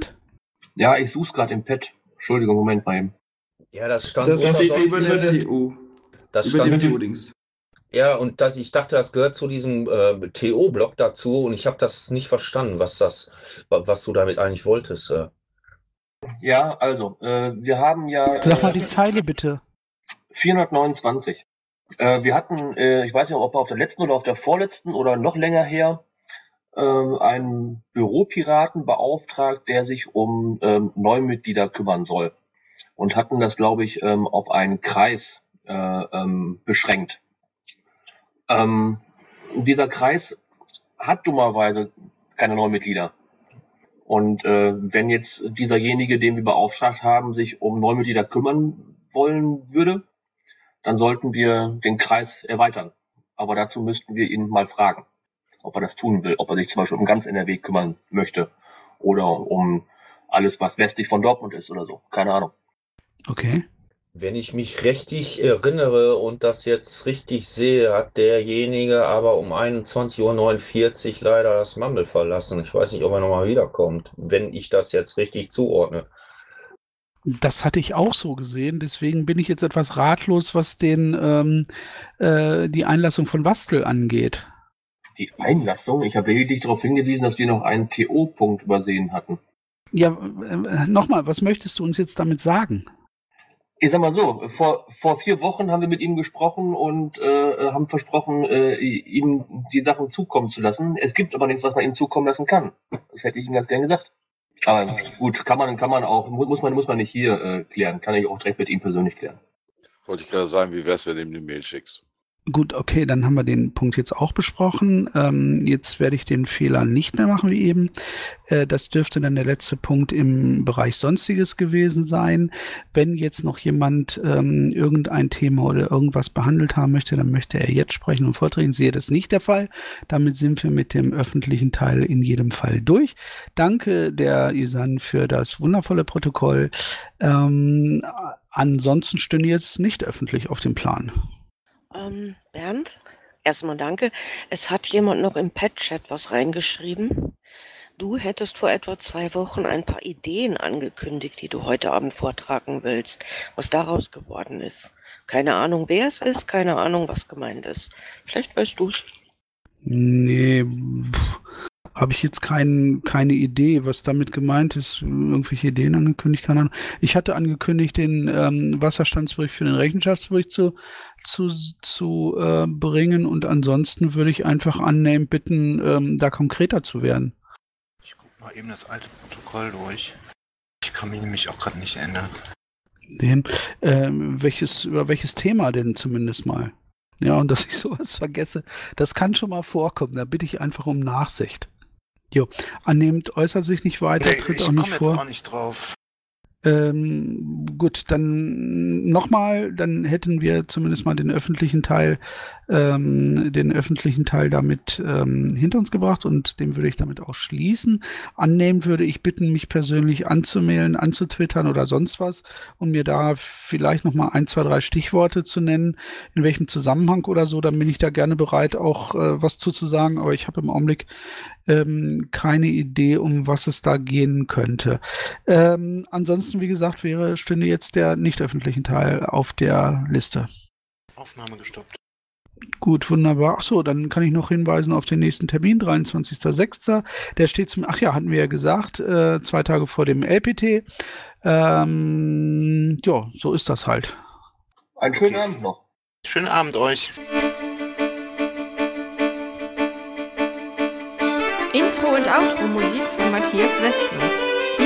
Speaker 5: Ja, ich suche gerade im Pad. Entschuldigung, Moment mal eben.
Speaker 12: Ja, das stand
Speaker 11: Das
Speaker 12: unter
Speaker 11: steht über der. TO.
Speaker 12: Das
Speaker 11: Über dem
Speaker 12: stand,
Speaker 11: TO-Dings.
Speaker 12: ja, und das, ich dachte, das gehört zu diesem äh, TO-Block dazu und ich habe das nicht verstanden, was das, wa- was du damit eigentlich wolltest. Äh.
Speaker 5: Ja, also, äh, wir haben ja
Speaker 2: Sag mal
Speaker 5: äh,
Speaker 2: die Zeile bitte.
Speaker 5: 429. Äh, wir hatten, äh, ich weiß nicht, ob auf der letzten oder auf der vorletzten oder noch länger her, äh, einen Büropiraten beauftragt, der sich um ähm, Neumitglieder kümmern soll. Und hatten das, glaube ich, ähm, auf einen Kreis äh, ähm, beschränkt. Ähm, dieser Kreis hat dummerweise keine Neumitglieder. Und äh, wenn jetzt dieserjenige, den wir beauftragt haben, sich um Neumitglieder kümmern wollen würde, dann sollten wir den Kreis erweitern. Aber dazu müssten wir ihn mal fragen, ob er das tun will, ob er sich zum Beispiel um ganz NRW kümmern möchte oder um alles, was westlich von Dortmund ist oder so. Keine Ahnung.
Speaker 2: Okay.
Speaker 12: Wenn ich mich richtig erinnere und das jetzt richtig sehe, hat derjenige aber um 21.49 Uhr leider das Mumble verlassen. Ich weiß nicht, ob er nochmal wiederkommt, wenn ich das jetzt richtig zuordne.
Speaker 2: Das hatte ich auch so gesehen, deswegen bin ich jetzt etwas ratlos, was den ähm, äh, die Einlassung von Wastel angeht.
Speaker 5: Die Einlassung, ich habe lediglich darauf hingewiesen, dass wir noch einen TO-Punkt übersehen hatten.
Speaker 2: Ja, äh, nochmal, was möchtest du uns jetzt damit sagen?
Speaker 5: Ich sag mal so, vor, vor vier Wochen haben wir mit ihm gesprochen und äh, haben versprochen, äh, ihm die Sachen zukommen zu lassen. Es gibt aber nichts, was man ihm zukommen lassen kann. Das hätte ich ihm ganz gern gesagt. Aber gut, kann man, kann man auch, mu- muss man, muss man nicht hier äh, klären. Kann ich auch direkt mit ihm persönlich klären.
Speaker 6: Wollte ich gerade sagen, wie wär's, wenn du ihm eine Mail schickst?
Speaker 2: Gut, okay, dann haben wir den Punkt jetzt auch besprochen. Ähm, jetzt werde ich den Fehler nicht mehr machen wie eben. Äh, das dürfte dann der letzte Punkt im Bereich Sonstiges gewesen sein. Wenn jetzt noch jemand ähm, irgendein Thema oder irgendwas behandelt haben möchte, dann möchte er jetzt sprechen und vortreten. Sehe das nicht der Fall. Damit sind wir mit dem öffentlichen Teil in jedem Fall durch. Danke der Isan für das wundervolle Protokoll. Ähm, ansonsten stünde jetzt nicht öffentlich auf dem Plan.
Speaker 1: Ähm, Bernd, erstmal danke. Es hat jemand noch im Pet-Chat was reingeschrieben. Du hättest vor etwa zwei Wochen ein paar Ideen angekündigt, die du heute Abend vortragen willst. Was daraus geworden ist. Keine Ahnung, wer es ist, keine Ahnung, was gemeint ist. Vielleicht weißt du's.
Speaker 2: Nee, habe ich jetzt kein, keine Idee, was damit gemeint ist. Irgendwelche Ideen angekündigt, keine Ahnung. Ich hatte angekündigt, den ähm, Wasserstandsbericht für den Rechenschaftsbericht zu, zu, zu äh, bringen und ansonsten würde ich einfach annehmen, bitten, ähm, da konkreter zu werden.
Speaker 4: Mal eben das alte Protokoll durch. Ich kann mich nämlich auch gerade nicht erinnern.
Speaker 2: Den, ähm, welches, über welches Thema denn zumindest mal? Ja, und dass ich sowas vergesse, das kann schon mal vorkommen. Da bitte ich einfach um Nachsicht. Jo, annehmend äußert sich nicht weiter,
Speaker 4: Nee,
Speaker 2: tritt
Speaker 4: ich
Speaker 2: auch
Speaker 4: komme
Speaker 2: nicht
Speaker 4: jetzt
Speaker 2: vor.
Speaker 4: auch nicht drauf.
Speaker 2: Ähm, gut, dann nochmal, dann hätten wir zumindest mal den öffentlichen Teil, ähm, den öffentlichen Teil damit ähm, hinter uns gebracht und den würde ich damit auch schließen. Annehmen würde ich bitten, mich persönlich anzumelden, anzutwittern oder sonst was und mir da vielleicht nochmal ein, zwei, drei Stichworte zu nennen, in welchem Zusammenhang oder so, dann bin ich da gerne bereit, auch äh, was zuzusagen, aber ich habe im Augenblick ähm, keine Idee, um was es da gehen könnte. Ähm, ansonsten, wie gesagt, wäre, stünde jetzt der nicht öffentlichen Teil auf der Liste.
Speaker 4: Aufnahme gestoppt.
Speaker 2: Gut, wunderbar. Ach so, dann kann ich noch hinweisen auf den nächsten Termin, 23.06. Der steht zum, ach ja, hatten wir ja gesagt, äh, zwei Tage vor dem LPT. Ähm, ja, so ist das halt.
Speaker 5: Einen schönen Abend noch.
Speaker 4: Schönen Abend euch.
Speaker 13: Intro und Outro Musik von Matthias Westner.